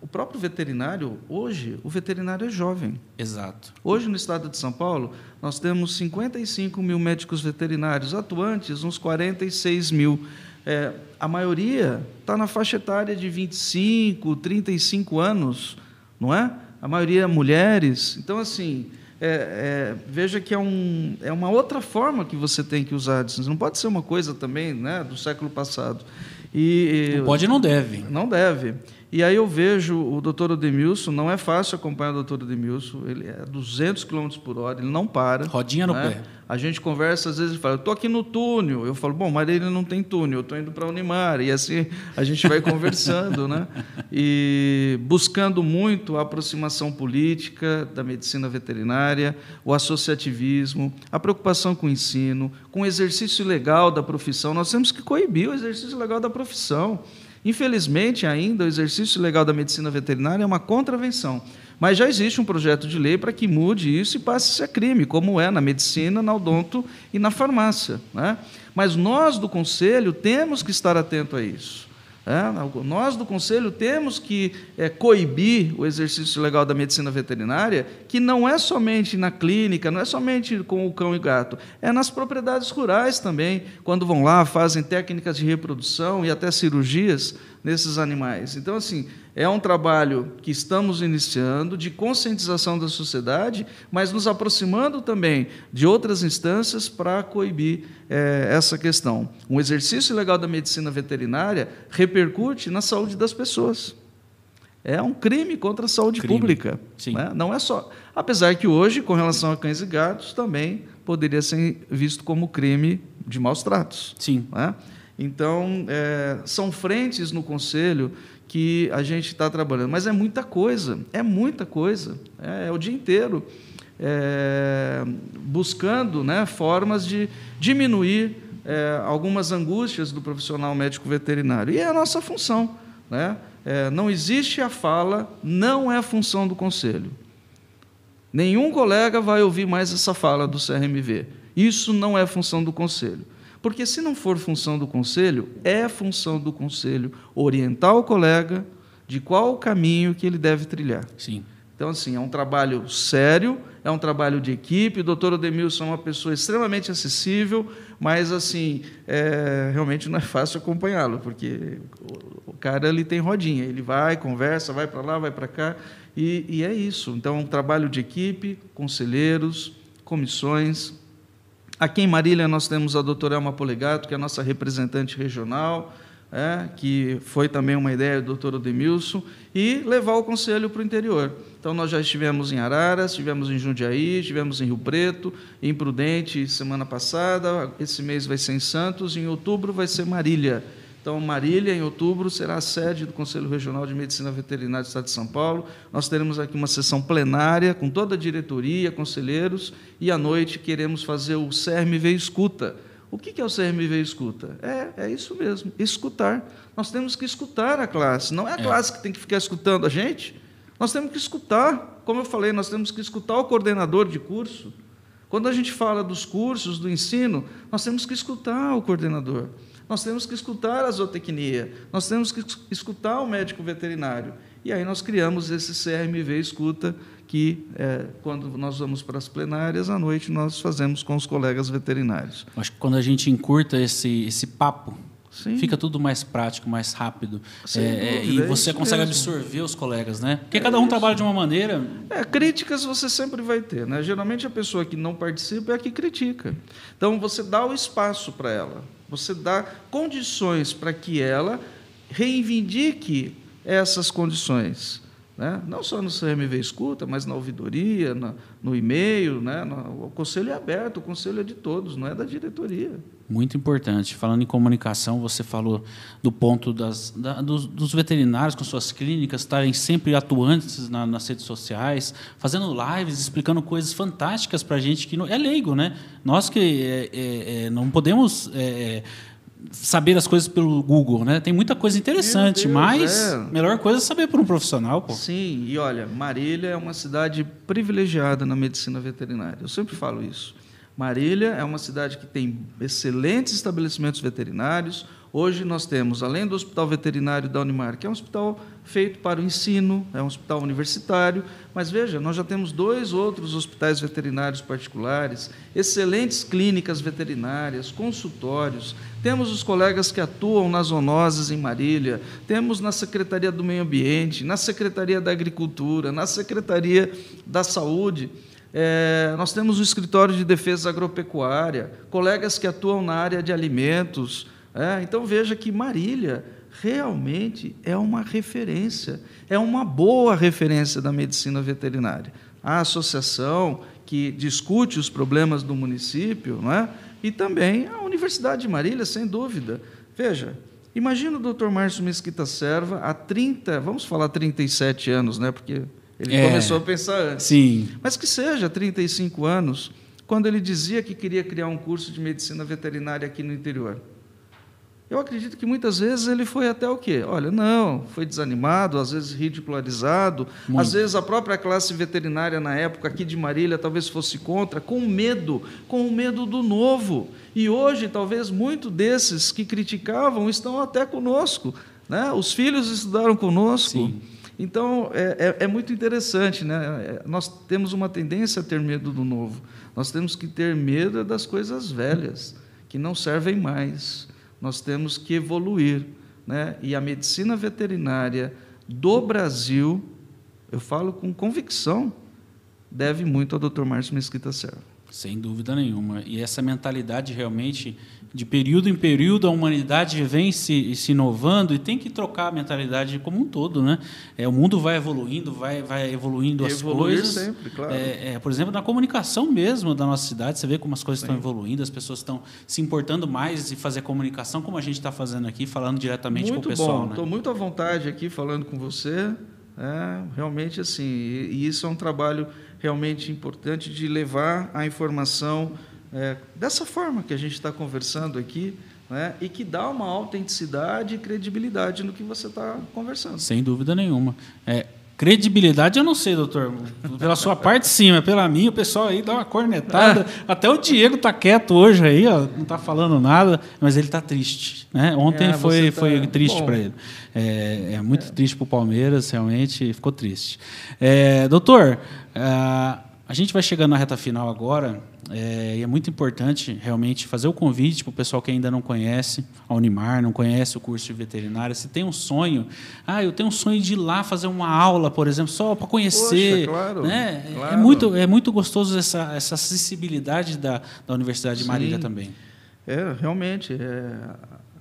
o próprio veterinário, hoje, o veterinário é jovem. Exato. Hoje, no estado de São Paulo, nós temos 55 mil médicos veterinários atuantes, uns 46 mil. É, a maioria está na faixa etária de 25, 35 anos, não é? A maioria é mulheres. Então, assim, é, é, veja que é, um, é uma outra forma que você tem que usar. Não pode ser uma coisa também né, do século passado. E, não pode e não deve. Não deve. E aí eu vejo o doutor Odemilson, não é fácil acompanhar o doutor Odemilson, ele é 200 km por hora, ele não para. Rodinha no né? pé. A gente conversa, às vezes, ele fala, eu estou aqui no túnel. Eu falo, bom, mas ele não tem túnel, eu estou indo para a Unimar. E assim a gente vai conversando, né? E buscando muito a aproximação política da medicina veterinária, o associativismo, a preocupação com o ensino, com o exercício legal da profissão. Nós temos que coibir o exercício legal da profissão. Infelizmente, ainda, o exercício legal da medicina veterinária é uma contravenção. Mas já existe um projeto de lei para que mude isso e passe a ser crime, como é na medicina, na odonto e na farmácia. Né? Mas nós do Conselho temos que estar atento a isso. É, nós do Conselho temos que é, coibir o exercício legal da medicina veterinária, que não é somente na clínica, não é somente com o cão e gato, é nas propriedades rurais também, quando vão lá, fazem técnicas de reprodução e até cirurgias nesses animais. Então, assim, é um trabalho que estamos iniciando de conscientização da sociedade, mas nos aproximando também de outras instâncias para coibir é, essa questão. Um exercício legal da medicina veterinária repercute na saúde das pessoas. É um crime contra a saúde crime. pública. Né? Não é só. Apesar que hoje, com relação a cães e gatos, também poderia ser visto como crime de maus tratos. Sim. Né? Então, é, são frentes no Conselho que a gente está trabalhando. Mas é muita coisa, é muita coisa, é, é o dia inteiro é, buscando né, formas de diminuir é, algumas angústias do profissional médico veterinário. E é a nossa função. Né? É, não existe a fala, não é função do conselho. Nenhum colega vai ouvir mais essa fala do CRMV. Isso não é função do conselho. Porque se não for função do conselho, é função do conselho orientar o colega de qual o caminho que ele deve trilhar. Sim. Então, assim, é um trabalho sério, é um trabalho de equipe. O doutor Odemilson é uma pessoa extremamente acessível, mas, assim, é, realmente não é fácil acompanhá-lo, porque o, cara ele tem rodinha, ele vai, conversa, vai para lá, vai para cá, e, e é isso. Então, é um trabalho de equipe, conselheiros, comissões, Aqui em Marília nós temos a doutora Elma Polegato, que é a nossa representante regional, é, que foi também uma ideia do doutor Odemilson, e levar o conselho para o interior. Então, nós já estivemos em Araras, estivemos em Jundiaí, estivemos em Rio Preto, em Prudente semana passada, esse mês vai ser em Santos, em outubro vai ser Marília. Então, Marília, em outubro, será a sede do Conselho Regional de Medicina Veterinária do Estado de São Paulo. Nós teremos aqui uma sessão plenária com toda a diretoria, conselheiros, e à noite queremos fazer o CRMV Escuta. O que é o CRMV Escuta? É, é isso mesmo, escutar. Nós temos que escutar a classe, não é a é. classe que tem que ficar escutando a gente. Nós temos que escutar, como eu falei, nós temos que escutar o coordenador de curso. Quando a gente fala dos cursos, do ensino, nós temos que escutar o coordenador. Nós temos que escutar a zootecnia, nós temos que escutar o médico veterinário. E aí nós criamos esse CRMV Escuta, que é, quando nós vamos para as plenárias, à noite nós fazemos com os colegas veterinários. Acho que quando a gente encurta esse, esse papo, Sim. fica tudo mais prático, mais rápido. É, é, e você consegue mesmo. absorver os colegas, né? Porque é cada um isso. trabalha de uma maneira. É, críticas você sempre vai ter, né? Geralmente a pessoa que não participa é a que critica. Então você dá o espaço para ela. Você dá condições para que ela reivindique essas condições. Né? Não só no CMV Escuta, mas na ouvidoria, na, no e-mail. Né? O conselho é aberto, o conselho é de todos, não é da diretoria. Muito importante. Falando em comunicação, você falou do ponto das, da, dos, dos, veterinários com suas clínicas estarem sempre atuantes na, nas redes sociais, fazendo lives, explicando coisas fantásticas para a gente que não, é leigo. Né? Nós que é, é, é não podemos é, saber as coisas pelo Google, né? Tem muita coisa interessante, Deus, mas é. melhor coisa é saber por um profissional, pô. Sim, e olha, Marília é uma cidade privilegiada na medicina veterinária. Eu sempre falo isso. Marília é uma cidade que tem excelentes estabelecimentos veterinários, Hoje nós temos, além do Hospital Veterinário da Unimar, que é um hospital feito para o ensino, é um hospital universitário, mas veja, nós já temos dois outros hospitais veterinários particulares, excelentes clínicas veterinárias, consultórios, temos os colegas que atuam nas zoonoses em Marília, temos na Secretaria do Meio Ambiente, na Secretaria da Agricultura, na Secretaria da Saúde. É, nós temos o Escritório de Defesa Agropecuária, colegas que atuam na área de alimentos, é, então veja que Marília realmente é uma referência, é uma boa referência da medicina veterinária. A associação que discute os problemas do município, não é? E também a Universidade de Marília, sem dúvida. Veja, imagina o Dr. Márcio Mesquita Serva há 30, vamos falar 37 anos, né? porque ele é, começou a pensar antes. Sim. Mas que seja 35 anos, quando ele dizia que queria criar um curso de medicina veterinária aqui no interior. Eu acredito que muitas vezes ele foi até o quê? Olha, não, foi desanimado, às vezes ridicularizado, Muito. às vezes a própria classe veterinária na época aqui de Marília talvez fosse contra, com medo, com o medo do novo. E hoje, talvez muitos desses que criticavam estão até conosco. Né? Os filhos estudaram conosco. Sim. Então, é, é, é, muito interessante. Né? É, nós temos uma tendência a ter medo do novo. Nós temos que ter medo das coisas velhas, que não servem mais nós temos que evoluir. Né? E a medicina veterinária do Brasil, eu falo com convicção, deve muito ao Dr. Márcio Mesquita Serra. Sem dúvida nenhuma. E essa mentalidade realmente de período em período a humanidade vem se, se inovando e tem que trocar a mentalidade como um todo, né? É, o mundo vai evoluindo, vai, vai evoluindo as Evoluir coisas. sempre, claro. É, é, por exemplo, na comunicação mesmo da nossa cidade, você vê como as coisas Sim. estão evoluindo, as pessoas estão se importando mais em fazer comunicação, como a gente está fazendo aqui, falando diretamente muito com o pessoal. Estou né? muito à vontade aqui falando com você. É, realmente assim, e, e isso é um trabalho realmente importante de levar a informação é, dessa forma que a gente está conversando aqui, né, e que dá uma autenticidade e credibilidade no que você está conversando. Sem dúvida nenhuma. É, credibilidade eu não sei, doutor. Pela sua parte, sim, mas pela minha, o pessoal aí dá uma cornetada. Até o Diego está quieto hoje aí, ó, não está falando nada, mas ele está triste. Né? Ontem é, foi, tá... foi triste para ele. É, é muito triste para o Palmeiras, realmente ficou triste. É, doutor, é, a gente vai chegando na reta final agora, é, e é muito importante realmente fazer o convite para o pessoal que ainda não conhece a Unimar, não conhece o curso de veterinária. Se tem um sonho, ah, eu tenho um sonho de ir lá fazer uma aula, por exemplo, só para conhecer. Poxa, claro, né? É claro. É, muito, é muito gostoso essa, essa acessibilidade da, da Universidade de Marília também. É, realmente. É,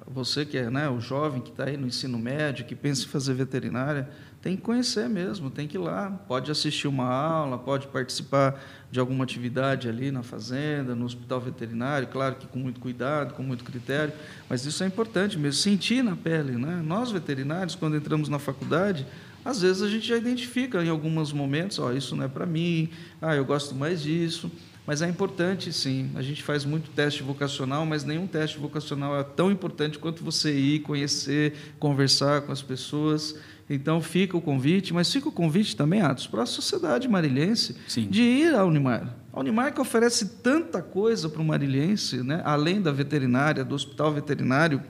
você que é né, o jovem que está aí no ensino médio, que pensa em fazer veterinária, tem que conhecer mesmo, tem que ir lá. Pode assistir uma aula, pode participar de alguma atividade ali na fazenda, no hospital veterinário, claro que com muito cuidado, com muito critério, mas isso é importante mesmo, sentir na pele. Né? Nós, veterinários, quando entramos na faculdade, às vezes a gente já identifica em alguns momentos, ó, oh, isso não é para mim, ah, eu gosto mais disso. Mas é importante, sim. A gente faz muito teste vocacional, mas nenhum teste vocacional é tão importante quanto você ir, conhecer, conversar com as pessoas. Então fica o convite, mas fica o convite também, Atos, para a sociedade marilhense Sim. de ir à Unimar. A Unimar que oferece tanta coisa para o marilhense, né? além da veterinária, do hospital veterinário.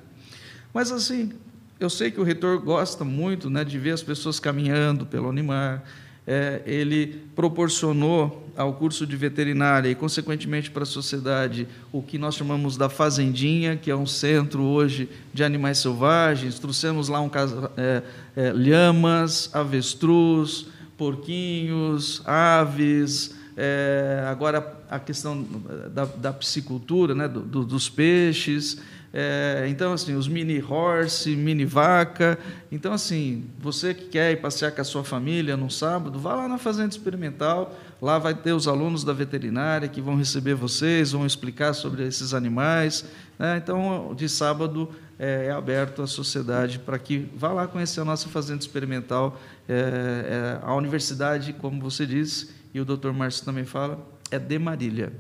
Mas assim, eu sei que o reitor gosta muito né, de ver as pessoas caminhando pela Unimar. É, ele proporcionou ao curso de veterinária e, consequentemente, para a sociedade, o que nós chamamos da Fazendinha, que é um centro hoje de animais selvagens. Trouxemos lá um caso, é, é, lhamas, avestruz, porquinhos, aves, é, agora a questão da, da piscicultura, né, do, do, dos peixes. É, então, assim, os mini horse, mini vaca. Então, assim, você que quer ir passear com a sua família no sábado, vá lá na Fazenda Experimental. Lá vai ter os alunos da veterinária que vão receber vocês, vão explicar sobre esses animais. Né? Então, de sábado, é, é aberto à sociedade para que vá lá conhecer a nossa fazenda experimental. É, é, a universidade, como você disse, e o doutor Márcio também fala, é de Marília.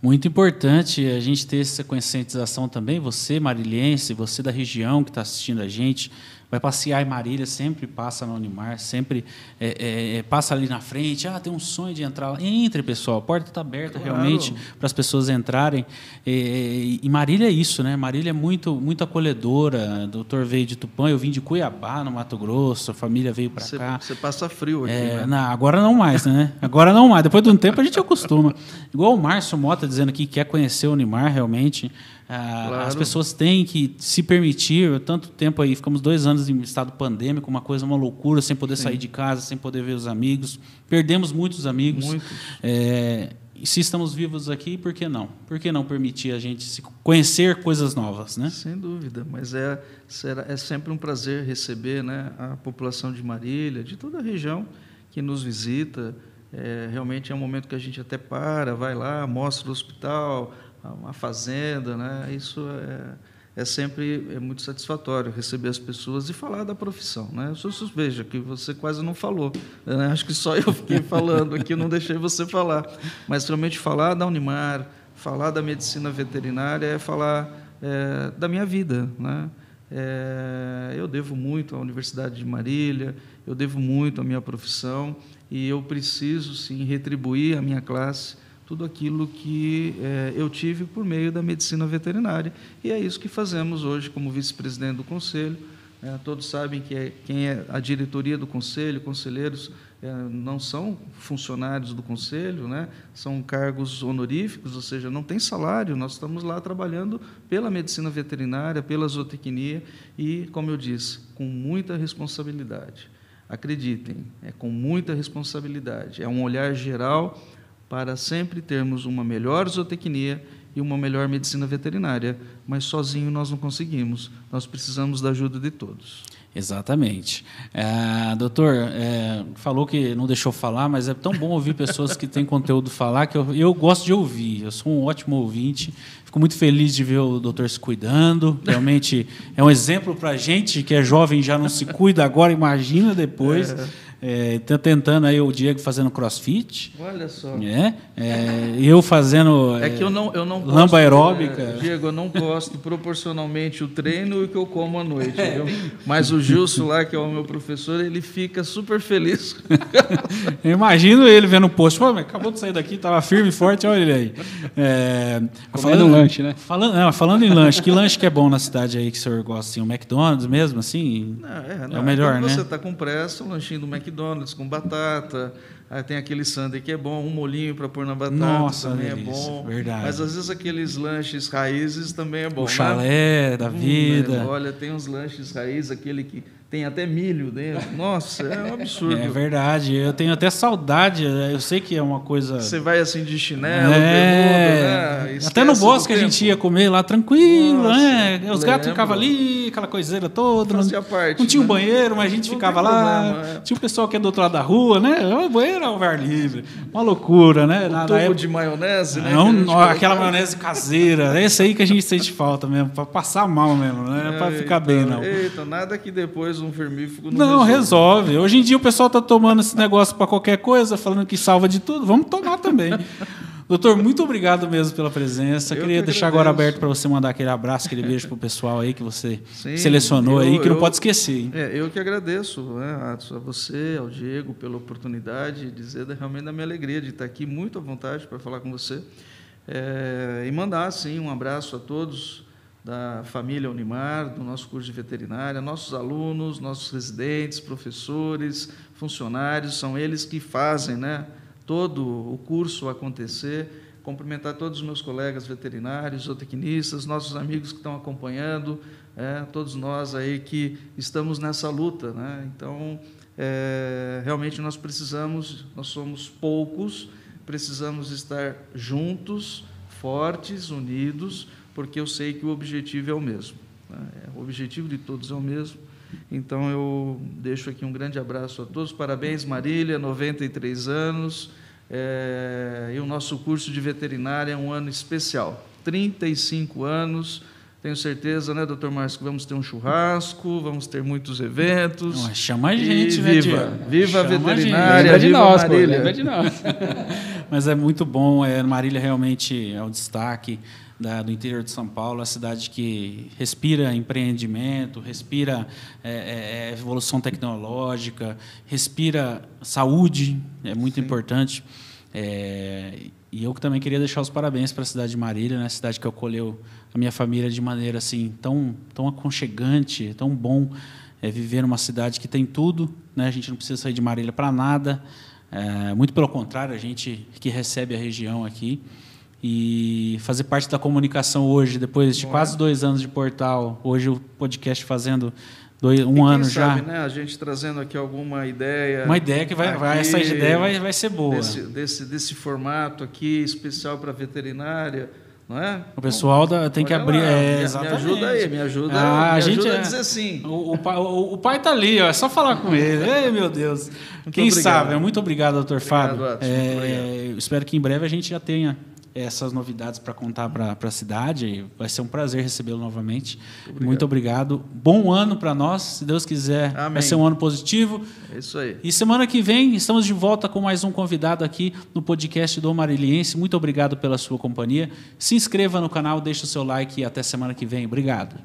Muito importante a gente ter essa conscientização também, você marilhense, você da região que está assistindo a gente, vai passear em Marília, sempre passa no Unimar, sempre é, é, é, passa ali na frente. Ah, tem um sonho de entrar lá. Entre, pessoal, a porta está aberta claro. realmente para as pessoas entrarem. E, e, Marília é isso, né? Marília é muito, muito acolhedora. O doutor veio de Tupã, eu vim de Cuiabá, no Mato Grosso, a família veio para cá. Você passa frio aqui, é, né? Não, agora não mais, né? Agora não mais. Depois de um tempo a gente acostuma. Igual o Márcio Mota dizendo aqui que quer conhecer o Unimar, realmente. Ah, claro. As pessoas têm que se permitir, tanto tempo aí, ficamos dois anos em estado pandêmico, uma coisa, uma loucura, sem poder Sim. sair de casa, sem poder ver os amigos. Perdemos muitos amigos. É, se estamos vivos aqui, por que não? Por que não permitir a gente se conhecer coisas novas, né? Sem dúvida, mas é, será, é sempre um prazer receber né, a população de Marília, de toda a região que nos visita. É, realmente é um momento que a gente até para, vai lá, mostra o hospital, a fazenda, né? Isso é é sempre é muito satisfatório receber as pessoas e falar da profissão. Né? Eu sou suspeita, que você quase não falou. Né? Acho que só eu fiquei falando aqui, não deixei você falar. Mas realmente falar da Unimar, falar da medicina veterinária é falar é, da minha vida. Né? É, eu devo muito à Universidade de Marília, eu devo muito à minha profissão e eu preciso sim retribuir a minha classe tudo aquilo que é, eu tive por meio da medicina veterinária. E é isso que fazemos hoje como vice-presidente do Conselho. É, todos sabem que é, quem é a diretoria do Conselho, conselheiros é, não são funcionários do Conselho, né? são cargos honoríficos, ou seja, não tem salário. Nós estamos lá trabalhando pela medicina veterinária, pela zootecnia e, como eu disse, com muita responsabilidade. Acreditem, é com muita responsabilidade. É um olhar geral para sempre termos uma melhor zootecnia e uma melhor medicina veterinária, mas sozinho nós não conseguimos. Nós precisamos da ajuda de todos. Exatamente. É, doutor, é, falou que não deixou falar, mas é tão bom ouvir pessoas que têm conteúdo falar que eu, eu gosto de ouvir. Eu sou um ótimo ouvinte. Fico muito feliz de ver o doutor se cuidando. Realmente é um exemplo para a gente que é jovem já não se cuida agora, imagina depois. É. É, tá tentando aí o Diego fazendo crossfit. Olha só. É, é eu fazendo. É, que eu não, eu não gosto, lamba aeróbica. É, Diego, eu não gosto proporcionalmente o treino e o que eu como à noite. É. Mas o Gilson lá, que é o meu professor, ele fica super feliz. eu imagino ele vendo o post. Pô, acabou de sair daqui, estava firme e forte, olha ele aí. É, falando um lanche, né? Falando, não, falando em lanche, que lanche que é bom na cidade aí que o senhor gosta? Assim, o McDonald's mesmo, assim? Não, é, não, é o melhor, né? Você está com pressa, o lanchinho do McDonald's McDonald's com batata. Aí tem aquele sundae que é bom, um molinho para pôr na batata Nossa, também é delícia, é bom. Verdade. Mas às vezes aqueles lanches raízes também é bom. O né? chalé da hum, vida. Hum, olha, tem uns lanches raízes, aquele que tem até milho dentro. Nossa, é um absurdo. É verdade. Eu tenho até saudade. Eu sei que é uma coisa. Você vai assim de chinelo, é... né? Até no bosque a gente ia comer lá tranquilo, Nossa, né? Os gatos ficavam ali, aquela coiseira toda. Fazia não, parte, não tinha né? um banheiro, mas a gente não ficava lá. Problema, é. Tinha o pessoal que é do outro lado da rua, né? O banheiro ao ar livre. Uma loucura, né? O Na, época... de maionese, né? Não, aquela maionese caseira. Esse aí que a gente sente falta mesmo, para passar mal mesmo, né? É, para ficar bem, não. Eita, nada que depois um vermífugo não, não resolve. resolve. Hoje em dia o pessoal está tomando esse negócio para qualquer coisa, falando que salva de tudo. Vamos tomar também. Doutor, muito obrigado mesmo pela presença. Eu Queria que deixar agora aberto para você mandar aquele abraço, aquele beijo para o pessoal aí que você Sim, selecionou eu, aí, que eu, não pode esquecer. É, eu que agradeço né, a você, ao Diego, pela oportunidade de dizer realmente da minha alegria de estar aqui, muito à vontade para falar com você. É, e mandar, sim, um abraço a todos da família Unimar, do nosso curso de veterinária, nossos alunos, nossos residentes, professores, funcionários, são eles que fazem né, todo o curso acontecer. Cumprimentar todos os meus colegas veterinários, zootecnistas, nossos amigos que estão acompanhando, é, todos nós aí que estamos nessa luta. Né? Então, é, realmente nós precisamos, nós somos poucos, precisamos estar juntos, fortes, unidos, porque eu sei que o objetivo é o mesmo. Né? É, o objetivo de todos é o mesmo. Então eu deixo aqui um grande abraço a todos. Parabéns, Marília, 93 anos. É, e o nosso curso de veterinária é um ano especial. 35 anos. Tenho certeza, né, doutor Márcio, que vamos ter um churrasco, vamos ter muitos eventos. Não, chama a gente, né, Viva, viva a veterinária, a viva nós, Marília. Pô, de nós. Mas é muito bom, é, Marília realmente é o destaque da, do interior de São Paulo, a cidade que respira empreendimento, respira é, é, é, evolução tecnológica, respira saúde, é muito Sim. importante. É, e eu também queria deixar os parabéns para a cidade de Marília, né, a cidade que acolheu a minha família de maneira assim tão, tão aconchegante, tão bom é, viver numa cidade que tem tudo. Né, a gente não precisa sair de Marília para nada. É, muito pelo contrário, a gente que recebe a região aqui e fazer parte da comunicação hoje, depois de quase dois anos de portal, hoje o podcast fazendo Dois, um e ano sabe, já. Né, a gente trazendo aqui alguma ideia. Uma ideia que vai, vai essa ideia vai, vai ser boa. Desse, desse, desse formato aqui, especial para veterinária. Não é? O pessoal da, tem que abrir. Lá, é, me, me, ajuda aí, me ajuda, ah, me a gente ajuda é, a dizer sim. O, o, pai, o, o pai tá ali, ó, é só falar com ele. Ei, meu Deus. Muito Quem obrigado. sabe? Muito obrigado, doutor obrigado, Fábio. É, espero que em breve a gente já tenha essas novidades para contar para a cidade. Vai ser um prazer recebê-lo novamente. Obrigado. Muito obrigado. Bom ano para nós, se Deus quiser. Amém. Vai ser um ano positivo. É isso aí. E semana que vem estamos de volta com mais um convidado aqui no podcast do Mariliense. Muito obrigado pela sua companhia. Se inscreva no canal, deixe o seu like e até semana que vem. Obrigado.